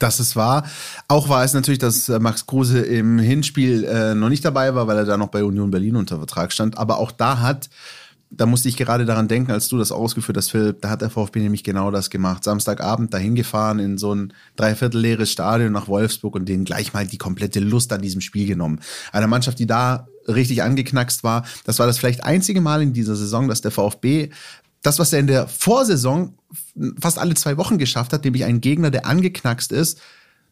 Das ist wahr. Auch war es natürlich, dass äh, Max Kruse im Hinspiel äh, noch nicht dabei war, weil er da noch bei Union Berlin unter Vertrag stand. Aber auch da hat da musste ich gerade daran denken, als du das ausgeführt hast, Philipp, da hat der VfB nämlich genau das gemacht. Samstagabend dahin gefahren in so ein dreiviertel leeres Stadion nach Wolfsburg und denen gleich mal die komplette Lust an diesem Spiel genommen. Eine Mannschaft, die da richtig angeknackst war. Das war das vielleicht einzige Mal in dieser Saison, dass der VfB das, was er in der Vorsaison fast alle zwei Wochen geschafft hat, nämlich einen Gegner, der angeknackst ist,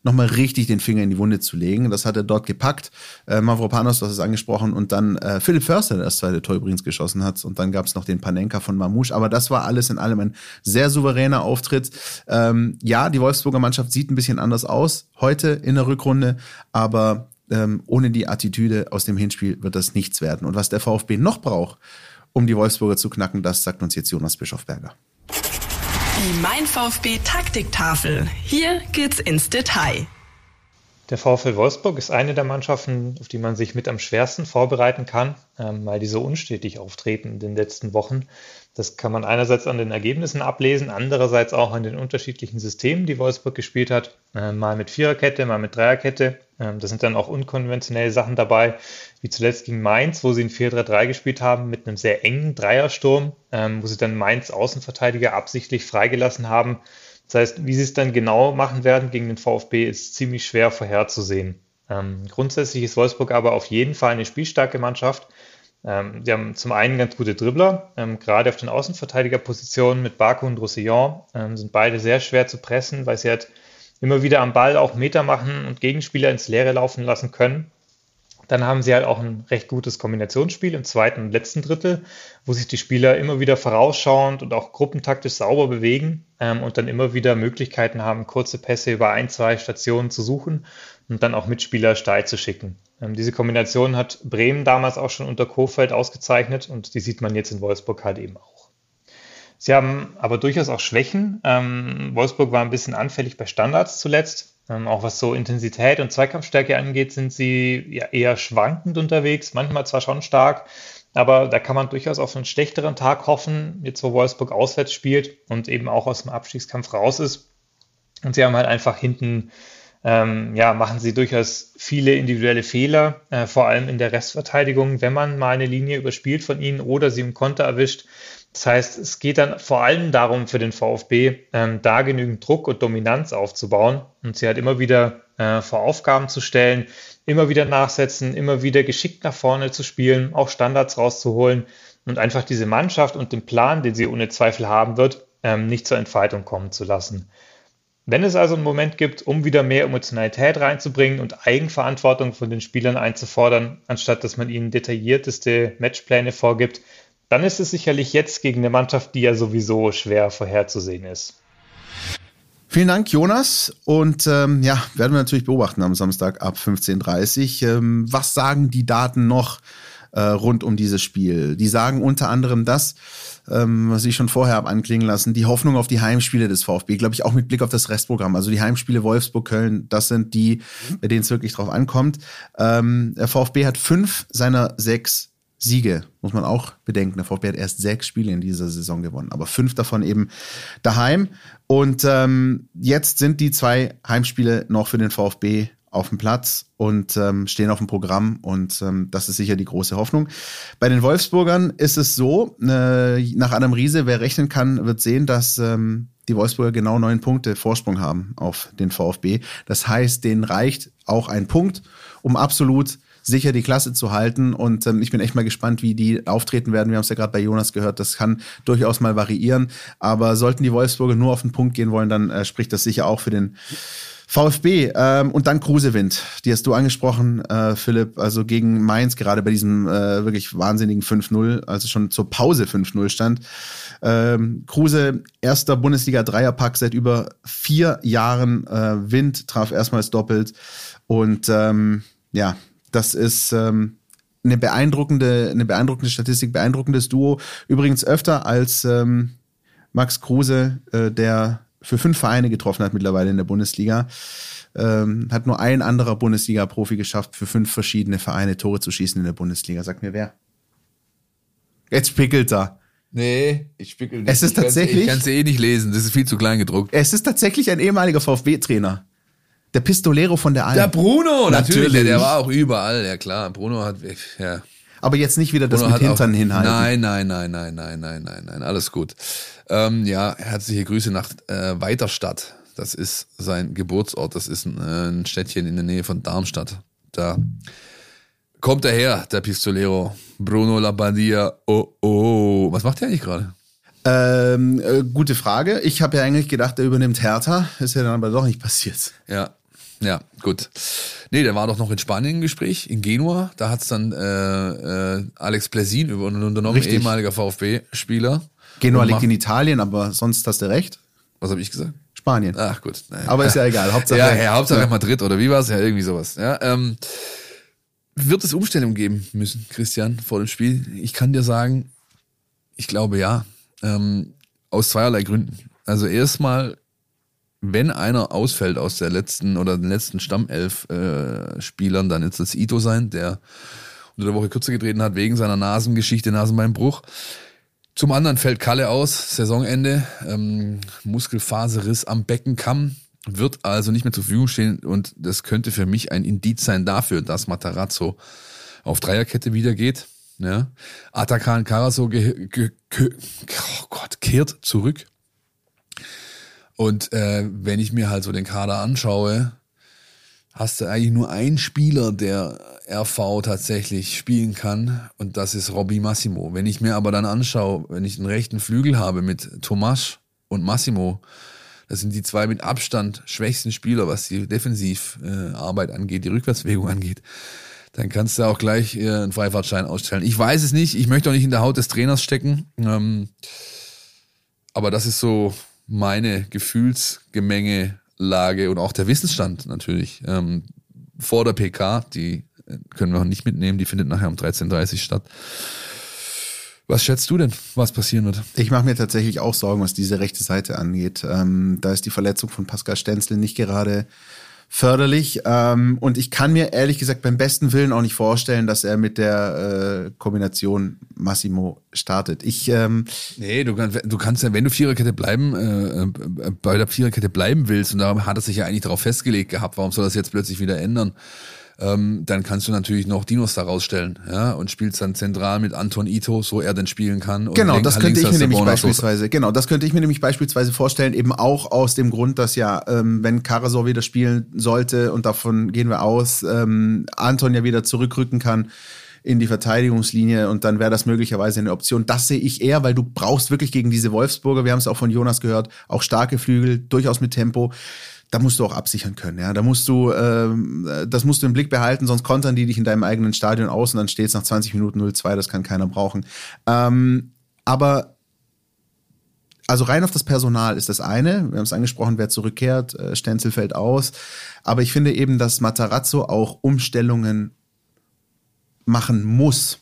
nochmal richtig den Finger in die Wunde zu legen. Das hat er dort gepackt. Äh, Mavropanos, hast es angesprochen, und dann äh, Philipp Förster, der das zweite Tor übrigens geschossen hat. Und dann gab es noch den Panenka von Mamouche. Aber das war alles in allem ein sehr souveräner Auftritt. Ähm, ja, die Wolfsburger Mannschaft sieht ein bisschen anders aus heute in der Rückrunde, aber ähm, ohne die Attitüde aus dem Hinspiel wird das nichts werden. Und was der VfB noch braucht, um die Wolfsburger zu knacken, das sagt uns jetzt Jonas Bischofberger. Die Mein VfB Taktiktafel. Hier geht's ins Detail. Der VfL Wolfsburg ist eine der Mannschaften, auf die man sich mit am schwersten vorbereiten kann, ähm, weil die so unstetig auftreten in den letzten Wochen. Das kann man einerseits an den Ergebnissen ablesen, andererseits auch an den unterschiedlichen Systemen, die Wolfsburg gespielt hat. Ähm, mal mit Viererkette, mal mit Dreierkette. Ähm, da sind dann auch unkonventionelle Sachen dabei, wie zuletzt gegen Mainz, wo sie in 4-3-3 gespielt haben mit einem sehr engen Dreiersturm, wo sie dann Mainz Außenverteidiger absichtlich freigelassen haben das heißt, wie sie es dann genau machen werden gegen den VfB, ist ziemlich schwer vorherzusehen. Ähm, grundsätzlich ist Wolfsburg aber auf jeden Fall eine spielstarke Mannschaft. Ähm, die haben zum einen ganz gute Dribbler, ähm, gerade auf den Außenverteidigerpositionen mit Baku und Roussillon ähm, sind beide sehr schwer zu pressen, weil sie halt immer wieder am Ball auch Meter machen und Gegenspieler ins Leere laufen lassen können. Dann haben sie halt auch ein recht gutes Kombinationsspiel im zweiten und letzten Drittel, wo sich die Spieler immer wieder vorausschauend und auch gruppentaktisch sauber bewegen ähm, und dann immer wieder Möglichkeiten haben, kurze Pässe über ein, zwei Stationen zu suchen und dann auch Mitspieler steil zu schicken. Ähm, diese Kombination hat Bremen damals auch schon unter Kofeld ausgezeichnet und die sieht man jetzt in Wolfsburg halt eben auch. Sie haben aber durchaus auch Schwächen. Ähm, Wolfsburg war ein bisschen anfällig bei Standards zuletzt. Ähm, auch was so Intensität und Zweikampfstärke angeht, sind sie ja eher schwankend unterwegs, manchmal zwar schon stark, aber da kann man durchaus auf einen schlechteren Tag hoffen, jetzt wo Wolfsburg auswärts spielt und eben auch aus dem Abstiegskampf raus ist. Und sie haben halt einfach hinten, ähm, ja, machen sie durchaus viele individuelle Fehler, äh, vor allem in der Restverteidigung, wenn man mal eine Linie überspielt von ihnen oder sie im Konter erwischt, das heißt, es geht dann vor allem darum für den VfB, ähm, da genügend Druck und Dominanz aufzubauen und sie halt immer wieder äh, vor Aufgaben zu stellen, immer wieder nachsetzen, immer wieder geschickt nach vorne zu spielen, auch Standards rauszuholen und einfach diese Mannschaft und den Plan, den sie ohne Zweifel haben wird, ähm, nicht zur Entfaltung kommen zu lassen. Wenn es also einen Moment gibt, um wieder mehr Emotionalität reinzubringen und Eigenverantwortung von den Spielern einzufordern, anstatt dass man ihnen detaillierteste Matchpläne vorgibt, dann ist es sicherlich jetzt gegen eine Mannschaft, die ja sowieso schwer vorherzusehen ist. Vielen Dank, Jonas. Und ähm, ja, werden wir natürlich beobachten am Samstag ab 15.30 Uhr. Ähm, was sagen die Daten noch äh, rund um dieses Spiel? Die sagen unter anderem das, ähm, was ich schon vorher habe anklingen lassen, die Hoffnung auf die Heimspiele des VfB, glaube ich, auch mit Blick auf das Restprogramm. Also die Heimspiele Wolfsburg, Köln, das sind die, bei denen es wirklich drauf ankommt. Ähm, der VfB hat fünf seiner sechs Siege, muss man auch bedenken. Der VfB hat erst sechs Spiele in dieser Saison gewonnen, aber fünf davon eben daheim. Und ähm, jetzt sind die zwei Heimspiele noch für den VfB auf dem Platz und ähm, stehen auf dem Programm und ähm, das ist sicher die große Hoffnung. Bei den Wolfsburgern ist es so, äh, nach Adam Riese, wer rechnen kann, wird sehen, dass ähm, die Wolfsburger genau neun Punkte Vorsprung haben auf den VfB. Das heißt, denen reicht auch ein Punkt, um absolut sicher die Klasse zu halten. Und ähm, ich bin echt mal gespannt, wie die auftreten werden. Wir haben es ja gerade bei Jonas gehört, das kann durchaus mal variieren. Aber sollten die Wolfsburger nur auf den Punkt gehen wollen, dann äh, spricht das sicher auch für den VfB ähm, und dann Krusewind, die hast du angesprochen, äh, Philipp, also gegen Mainz, gerade bei diesem äh, wirklich wahnsinnigen 5-0, also schon zur Pause 5-0 stand. Ähm, Kruse, erster Bundesliga-Dreierpack seit über vier Jahren. Äh, Wind traf erstmals doppelt. Und ähm, ja, das ist ähm, eine beeindruckende, eine beeindruckende Statistik, beeindruckendes Duo. Übrigens öfter als ähm, Max Kruse, äh, der für fünf Vereine getroffen hat mittlerweile in der Bundesliga. Ähm, hat nur ein anderer Bundesliga-Profi geschafft, für fünf verschiedene Vereine Tore zu schießen in der Bundesliga. Sag mir wer. Jetzt spickelt er. Nee, ich spickel nicht. Es ist ich kann's- tatsächlich- Ich kann es eh nicht lesen, das ist viel zu klein gedruckt. Es ist tatsächlich ein ehemaliger VfB-Trainer. Der Pistolero von der Alm. Der Bruno, natürlich. Natürlich. Der, war auch überall, ja klar. Bruno hat, ja. Aber jetzt nicht wieder das Bruno mit hat Hintern auch, hinhalten. Nein, nein, nein, nein, nein, nein, nein, nein, alles gut. Ähm, ja, herzliche Grüße nach äh, Weiterstadt. Das ist sein Geburtsort. Das ist ein, äh, ein Städtchen in der Nähe von Darmstadt. Da kommt er her, der Pistolero. Bruno Labbadia. Oh, oh. Was macht der eigentlich gerade? Ähm, äh, gute Frage. Ich habe ja eigentlich gedacht, er übernimmt Hertha. Ist ja dann aber doch nicht passiert. Ja, ja, gut. Nee, der war doch noch in Spanien im Gespräch, in Genua. Da hat's dann äh, äh, Alex Plesin unternommen, Richtig. ehemaliger VfB-Spieler. Genua liegt in Italien, aber sonst hast du recht. Was habe ich gesagt? Spanien. Ach gut. Naja. Aber ist ja egal. <laughs> Hauptsache, ja, ja, Hauptsache Madrid oder wie war's? Ja, irgendwie sowas. Ja, ähm, wird es Umstellung geben müssen, Christian, vor dem Spiel? Ich kann dir sagen, ich glaube ja. Ähm, aus zweierlei Gründen. Also erstmal wenn einer ausfällt aus der letzten oder den letzten Stammelf äh, dann ist das Ito sein, der unter der Woche kürzer getreten hat wegen seiner Nasengeschichte, Nasenbeinbruch. Zum anderen fällt Kalle aus, Saisonende, ähm, Muskelfaserriss am Beckenkamm, wird also nicht mehr zur Verfügung stehen und das könnte für mich ein Indiz sein dafür, dass Matarazzo auf Dreierkette wieder geht. Ja. Atakan Karaso oh Gott, kehrt zurück. Und äh, wenn ich mir halt so den Kader anschaue, hast du eigentlich nur einen Spieler, der RV tatsächlich spielen kann und das ist Robby Massimo. Wenn ich mir aber dann anschaue, wenn ich einen rechten Flügel habe mit Tomas und Massimo, das sind die zwei mit Abstand schwächsten Spieler, was die Defensivarbeit äh, angeht, die Rückwärtsbewegung angeht dann kannst du auch gleich äh, einen Freifahrtschein ausstellen. Ich weiß es nicht, ich möchte auch nicht in der Haut des Trainers stecken. Ähm, aber das ist so meine Gefühlsgemenge-Lage und auch der Wissensstand natürlich. Ähm, vor der PK, die können wir auch nicht mitnehmen, die findet nachher um 13.30 Uhr statt. Was schätzt du denn, was passieren wird? Ich mache mir tatsächlich auch Sorgen, was diese rechte Seite angeht. Ähm, da ist die Verletzung von Pascal Stenzel nicht gerade förderlich. Ähm, und ich kann mir ehrlich gesagt beim besten Willen auch nicht vorstellen, dass er mit der äh, Kombination Massimo startet. Ich ähm, nee, du, kannst, du kannst ja, wenn du Viererkette bleiben, äh, äh, bei der Viererkette bleiben willst, und da hat er sich ja eigentlich darauf festgelegt gehabt, warum soll das jetzt plötzlich wieder ändern? Ähm, dann kannst du natürlich noch Dinos da rausstellen, ja, und spielst dann zentral mit Anton Ito, so er denn spielen kann. genau, das könnte ich mir nämlich beispielsweise, genau, das könnte ich mir nämlich beispielsweise vorstellen, eben auch aus dem Grund, dass ja, ähm, wenn Karasor wieder spielen sollte, und davon gehen wir aus, ähm, Anton ja wieder zurückrücken kann, in die Verteidigungslinie und dann wäre das möglicherweise eine Option. Das sehe ich eher, weil du brauchst wirklich gegen diese Wolfsburger, wir haben es auch von Jonas gehört, auch starke Flügel, durchaus mit Tempo da musst du auch absichern können. Ja, da musst du, ähm, das musst du im Blick behalten, sonst kontern die dich in deinem eigenen Stadion aus und dann steht es nach 20 Minuten 0-2, das kann keiner brauchen. Ähm, aber also rein auf das Personal ist das eine. Wir haben es angesprochen, wer zurückkehrt, äh, Stenzel fällt aus. Aber ich finde eben, dass Matarazzo auch Umstellungen machen muss.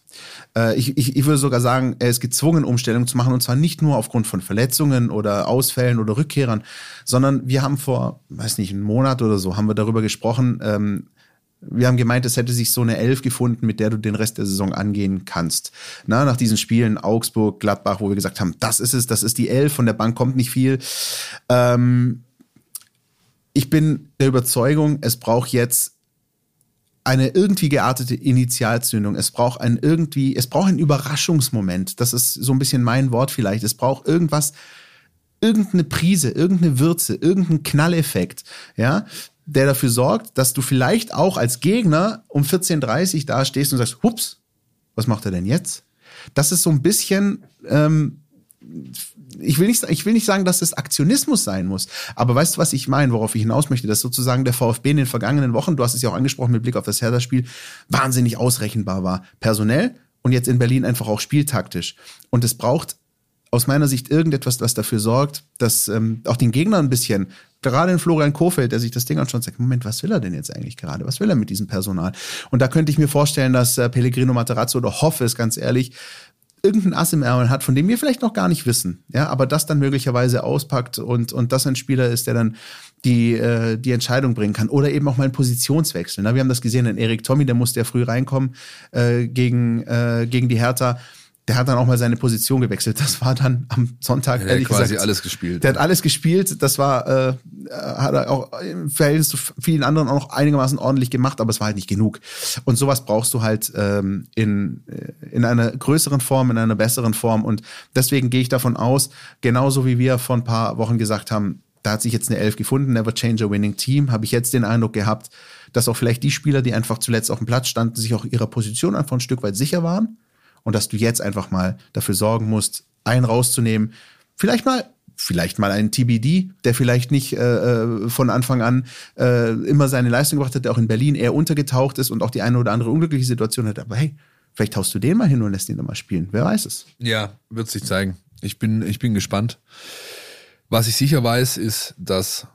Äh, ich, ich, ich würde sogar sagen, er ist gezwungen, Umstellungen zu machen und zwar nicht nur aufgrund von Verletzungen oder Ausfällen oder Rückkehrern, sondern wir haben vor, weiß nicht, einem Monat oder so, haben wir darüber gesprochen, ähm, wir haben gemeint, es hätte sich so eine Elf gefunden, mit der du den Rest der Saison angehen kannst. Na, nach diesen Spielen Augsburg, Gladbach, wo wir gesagt haben, das ist es, das ist die Elf, von der Bank kommt nicht viel. Ähm, ich bin der Überzeugung, es braucht jetzt eine irgendwie geartete Initialzündung. Es braucht ein irgendwie, es braucht einen Überraschungsmoment. Das ist so ein bisschen mein Wort vielleicht. Es braucht irgendwas, irgendeine Prise, irgendeine Würze, irgendeinen Knalleffekt, ja, der dafür sorgt, dass du vielleicht auch als Gegner um 14.30 Uhr da stehst und sagst, hups, was macht er denn jetzt? Das ist so ein bisschen ähm, ich will nicht, ich will nicht sagen, dass es Aktionismus sein muss, aber weißt du, was ich meine, worauf ich hinaus möchte, dass sozusagen der VfB in den vergangenen Wochen, du hast es ja auch angesprochen mit Blick auf das Hertha-Spiel, wahnsinnig ausrechenbar war. Personell und jetzt in Berlin einfach auch spieltaktisch. Und es braucht aus meiner Sicht irgendetwas, was dafür sorgt, dass ähm, auch den Gegner ein bisschen, gerade in Florian Kofeld, der sich das Ding anschaut, sagt, Moment, was will er denn jetzt eigentlich gerade? Was will er mit diesem Personal? Und da könnte ich mir vorstellen, dass äh, Pellegrino Materazzo oder hoffe es ganz ehrlich, irgendein Ass im Ärmel hat, von dem wir vielleicht noch gar nicht wissen, ja, aber das dann möglicherweise auspackt und, und das ein Spieler ist, der dann die, äh, die Entscheidung bringen kann. Oder eben auch mal einen Positionswechsel. Ne? Wir haben das gesehen in Erik Tommy, der musste ja früh reinkommen äh, gegen, äh, gegen die Hertha der hat dann auch mal seine Position gewechselt. Das war dann am Sonntag ja, ehrlich quasi gesagt, alles gespielt. Der hat alles gespielt. Das war äh, hat er auch im Verhältnis zu vielen anderen auch noch einigermaßen ordentlich gemacht, aber es war halt nicht genug. Und sowas brauchst du halt ähm, in in einer größeren Form, in einer besseren Form. Und deswegen gehe ich davon aus, genauso wie wir vor ein paar Wochen gesagt haben, da hat sich jetzt eine Elf gefunden, never change a winning team, habe ich jetzt den Eindruck gehabt, dass auch vielleicht die Spieler, die einfach zuletzt auf dem Platz standen, sich auch ihrer Position einfach ein Stück weit sicher waren und dass du jetzt einfach mal dafür sorgen musst, einen rauszunehmen. Vielleicht mal vielleicht mal einen TBD, der vielleicht nicht äh, äh, von Anfang an äh, immer seine Leistung gebracht hat, der auch in Berlin eher untergetaucht ist und auch die eine oder andere unglückliche Situation hat. Aber hey, vielleicht taust du den mal hin und lässt ihn dann mal spielen. Wer weiß es? Ja, wird sich zeigen. Ich bin, ich bin gespannt. Was ich sicher weiß, ist, dass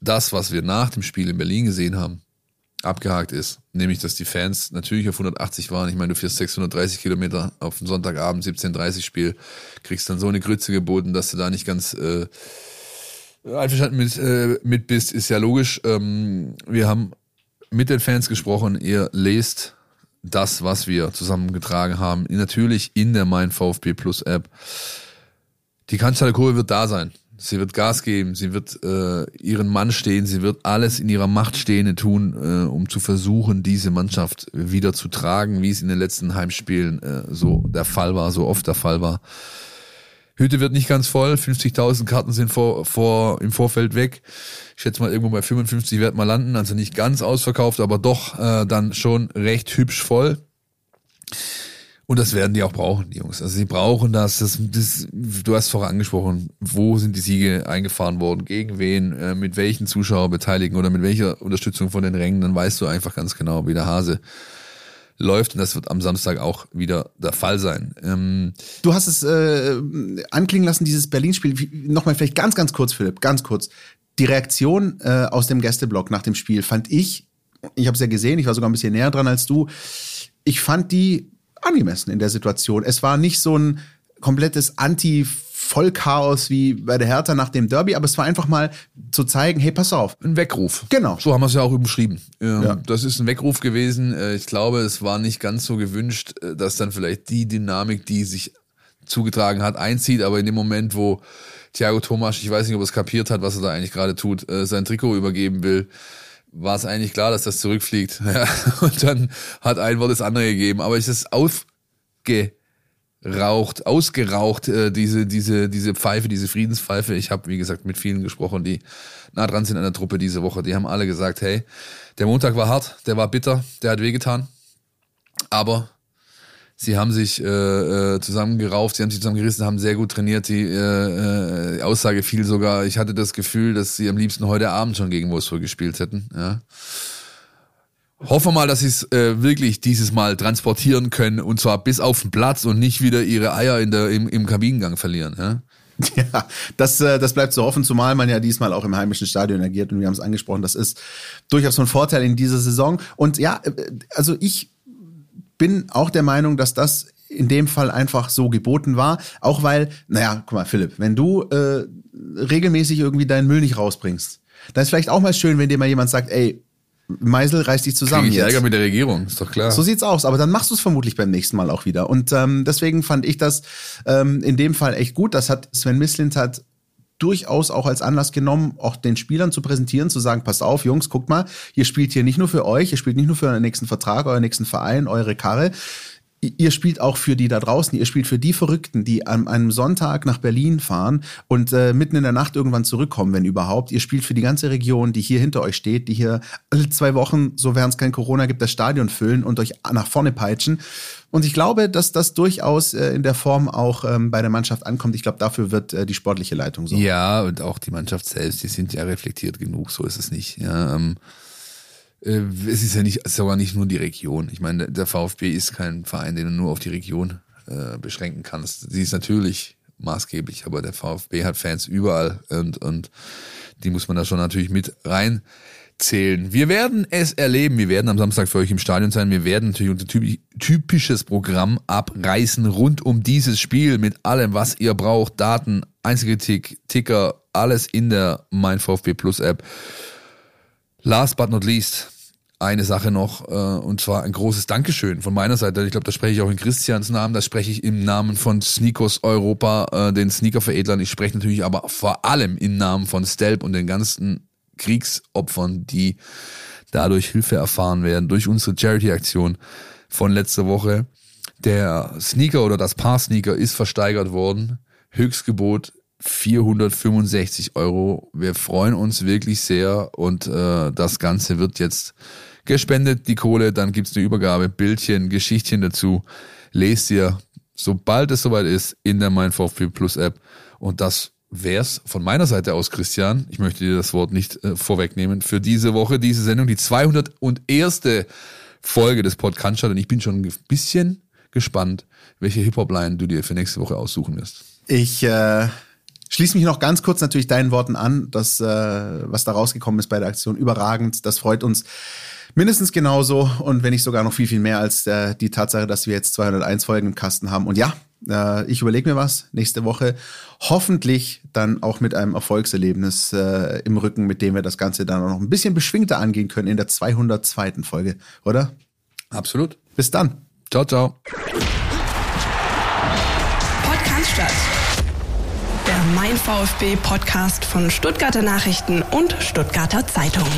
das, was wir nach dem Spiel in Berlin gesehen haben, abgehakt ist. Nämlich, dass die Fans natürlich auf 180 waren. Ich meine, du fährst 630 Kilometer auf dem Sonntagabend, 17.30 Spiel, kriegst dann so eine Grütze geboten, dass du da nicht ganz, äh, einverstanden mit, äh, mit bist, ist ja logisch. Ähm, wir haben mit den Fans gesprochen. Ihr lest das, was wir zusammengetragen haben. Natürlich in der Mein VfB Plus App. Die Cannstatter Kurve wird da sein. Sie wird Gas geben, sie wird äh, ihren Mann stehen, sie wird alles in ihrer Macht Stehende tun, äh, um zu versuchen, diese Mannschaft wieder zu tragen, wie es in den letzten Heimspielen äh, so der Fall war, so oft der Fall war. Hütte wird nicht ganz voll, 50.000 Karten sind vor, vor, im Vorfeld weg. Ich schätze mal, irgendwo bei 55 wird man landen, also nicht ganz ausverkauft, aber doch äh, dann schon recht hübsch voll. Und das werden die auch brauchen, die Jungs. Also sie brauchen das, das, das du hast vorher angesprochen, wo sind die Siege eingefahren worden, gegen wen, äh, mit welchen Zuschauerbeteiligen oder mit welcher Unterstützung von den Rängen, dann weißt du einfach ganz genau, wie der Hase läuft und das wird am Samstag auch wieder der Fall sein. Ähm du hast es äh, anklingen lassen, dieses Berlin-Spiel. Nochmal vielleicht ganz, ganz kurz, Philipp, ganz kurz. Die Reaktion äh, aus dem Gästeblock nach dem Spiel fand ich, ich habe es ja gesehen, ich war sogar ein bisschen näher dran als du, ich fand die angemessen in der Situation. Es war nicht so ein komplettes Anti- Vollchaos wie bei der Hertha nach dem Derby, aber es war einfach mal zu zeigen, hey, pass auf. Ein Weckruf. Genau. So haben wir es ja auch umschrieben. Ähm, ja. Das ist ein Weckruf gewesen. Äh, ich glaube, es war nicht ganz so gewünscht, äh, dass dann vielleicht die Dynamik, die sich zugetragen hat, einzieht, aber in dem Moment, wo Thiago Thomas, ich weiß nicht, ob er es kapiert hat, was er da eigentlich gerade tut, äh, sein Trikot übergeben will, war es eigentlich klar, dass das zurückfliegt. <laughs> Ja. Und dann hat ein Wort das andere gegeben. Aber es ist aufge raucht, ausgeraucht, äh, diese, diese, diese Pfeife, diese Friedenspfeife. Ich habe, wie gesagt, mit vielen gesprochen, die nah dran sind an der Truppe diese Woche. Die haben alle gesagt, hey, der Montag war hart, der war bitter, der hat wehgetan. Aber sie haben sich äh, äh, zusammengerauft, sie haben sich zusammengerissen, haben sehr gut trainiert. Die äh, äh, Aussage fiel sogar, ich hatte das Gefühl, dass sie am liebsten heute Abend schon gegen Wolfsburg gespielt hätten. Ja. Hoffen wir mal, dass sie es äh, wirklich dieses Mal transportieren können und zwar bis auf den Platz und nicht wieder ihre Eier in der, im, im Kabinengang verlieren. Ja? <laughs> Ja, das, äh, das bleibt zu hoffen, zumal man ja diesmal auch im heimischen Stadion agiert und wir haben es angesprochen, das ist durchaus ein Vorteil in dieser Saison. Und ja, äh, also ich bin auch der Meinung, dass das in dem Fall einfach so geboten war, auch weil, naja, guck mal, Philipp, wenn du äh, regelmäßig irgendwie deinen Müll nicht rausbringst, dann ist vielleicht auch mal schön, wenn dir mal jemand sagt, ey, Meisel reißt dich zusammen. Krieg ich Ärger mit der Regierung, ist doch klar. So sieht's aus, aber dann machst du es vermutlich beim nächsten Mal auch wieder. Und ähm, deswegen fand ich das ähm, in dem Fall echt gut. Das hat Sven Mislint hat durchaus auch als Anlass genommen, auch den Spielern zu präsentieren, zu sagen, passt auf, Jungs, guckt mal, ihr spielt hier nicht nur für euch, ihr spielt nicht nur für euren nächsten Vertrag, euren nächsten Verein, eure Karre, ihr spielt auch für die da draußen, ihr spielt für die Verrückten, die an einem Sonntag nach Berlin fahren und äh, mitten in der Nacht irgendwann zurückkommen, wenn überhaupt. Ihr spielt für die ganze Region, die hier hinter euch steht, die hier alle zwei Wochen, sofern es kein Corona gibt, das Stadion füllen und euch nach vorne peitschen. Und ich glaube, dass das durchaus äh, in der Form auch ähm, bei der Mannschaft ankommt. Ich glaube, dafür wird äh, die sportliche Leitung so. Ja, und auch die Mannschaft selbst, die sind ja reflektiert genug, so ist es nicht. Ja, ähm äh, es ist ja nicht sogar nicht nur die Region. Ich meine, der VfB ist kein Verein, den du nur auf die Region äh, beschränken kannst. Sie ist natürlich maßgeblich, aber der VfB hat Fans überall und, und die muss man da schon natürlich mit reinzählen. Wir werden es erleben. Wir werden am Samstag für euch im Stadion sein. Wir werden natürlich unser typisches Programm abreißen rund um dieses Spiel mit allem, was ihr braucht. Daten, Einzelkritik, Ticker, alles in der Mein VfB Plus App. Last but not least, eine Sache noch, äh, und zwar ein großes Dankeschön von meiner Seite. Ich glaube, da spreche ich auch in Christians Namen, da spreche ich im Namen von Sneakers Europa, äh, den Sneakerveredlern. Ich spreche natürlich aber vor allem im Namen von Stelp und den ganzen Kriegsopfern, die dadurch Hilfe erfahren werden, durch unsere Charity-Aktion von letzter Woche. Der Sneaker oder das Paar Sneaker ist versteigert worden. Höchstgebot 465 Euro. Wir freuen uns wirklich sehr und äh, das Ganze wird jetzt gespendet, die Kohle, dann gibt's eine Übergabe, Bildchen, Geschichtchen dazu. Lest ihr, sobald es soweit ist, in der Mein Plus App. Und das wär's von meiner Seite aus, Christian. Ich möchte dir das Wort nicht äh, vorwegnehmen für diese Woche, diese Sendung, die 201. Folge des Podcasts. Und ich bin schon ein bisschen gespannt, welche Hip-Hop-Line du dir für nächste Woche aussuchen wirst. Ich äh, schließe mich noch ganz kurz natürlich deinen Worten an, das, äh, was da rausgekommen ist bei der Aktion, überragend. Das freut uns Mindestens genauso und wenn nicht sogar noch viel, viel mehr als äh, die Tatsache, dass wir jetzt 201 Folgen im Kasten haben. Und ja, äh, ich überlege mir was nächste Woche. Hoffentlich dann auch mit einem Erfolgserlebnis äh, im Rücken, mit dem wir das Ganze dann auch noch ein bisschen beschwingter angehen können in der 202. Folge, oder? Absolut. Bis dann. Ciao, ciao. Podcast Der Mein VfB Podcast von Stuttgarter Nachrichten und Stuttgarter Zeitung.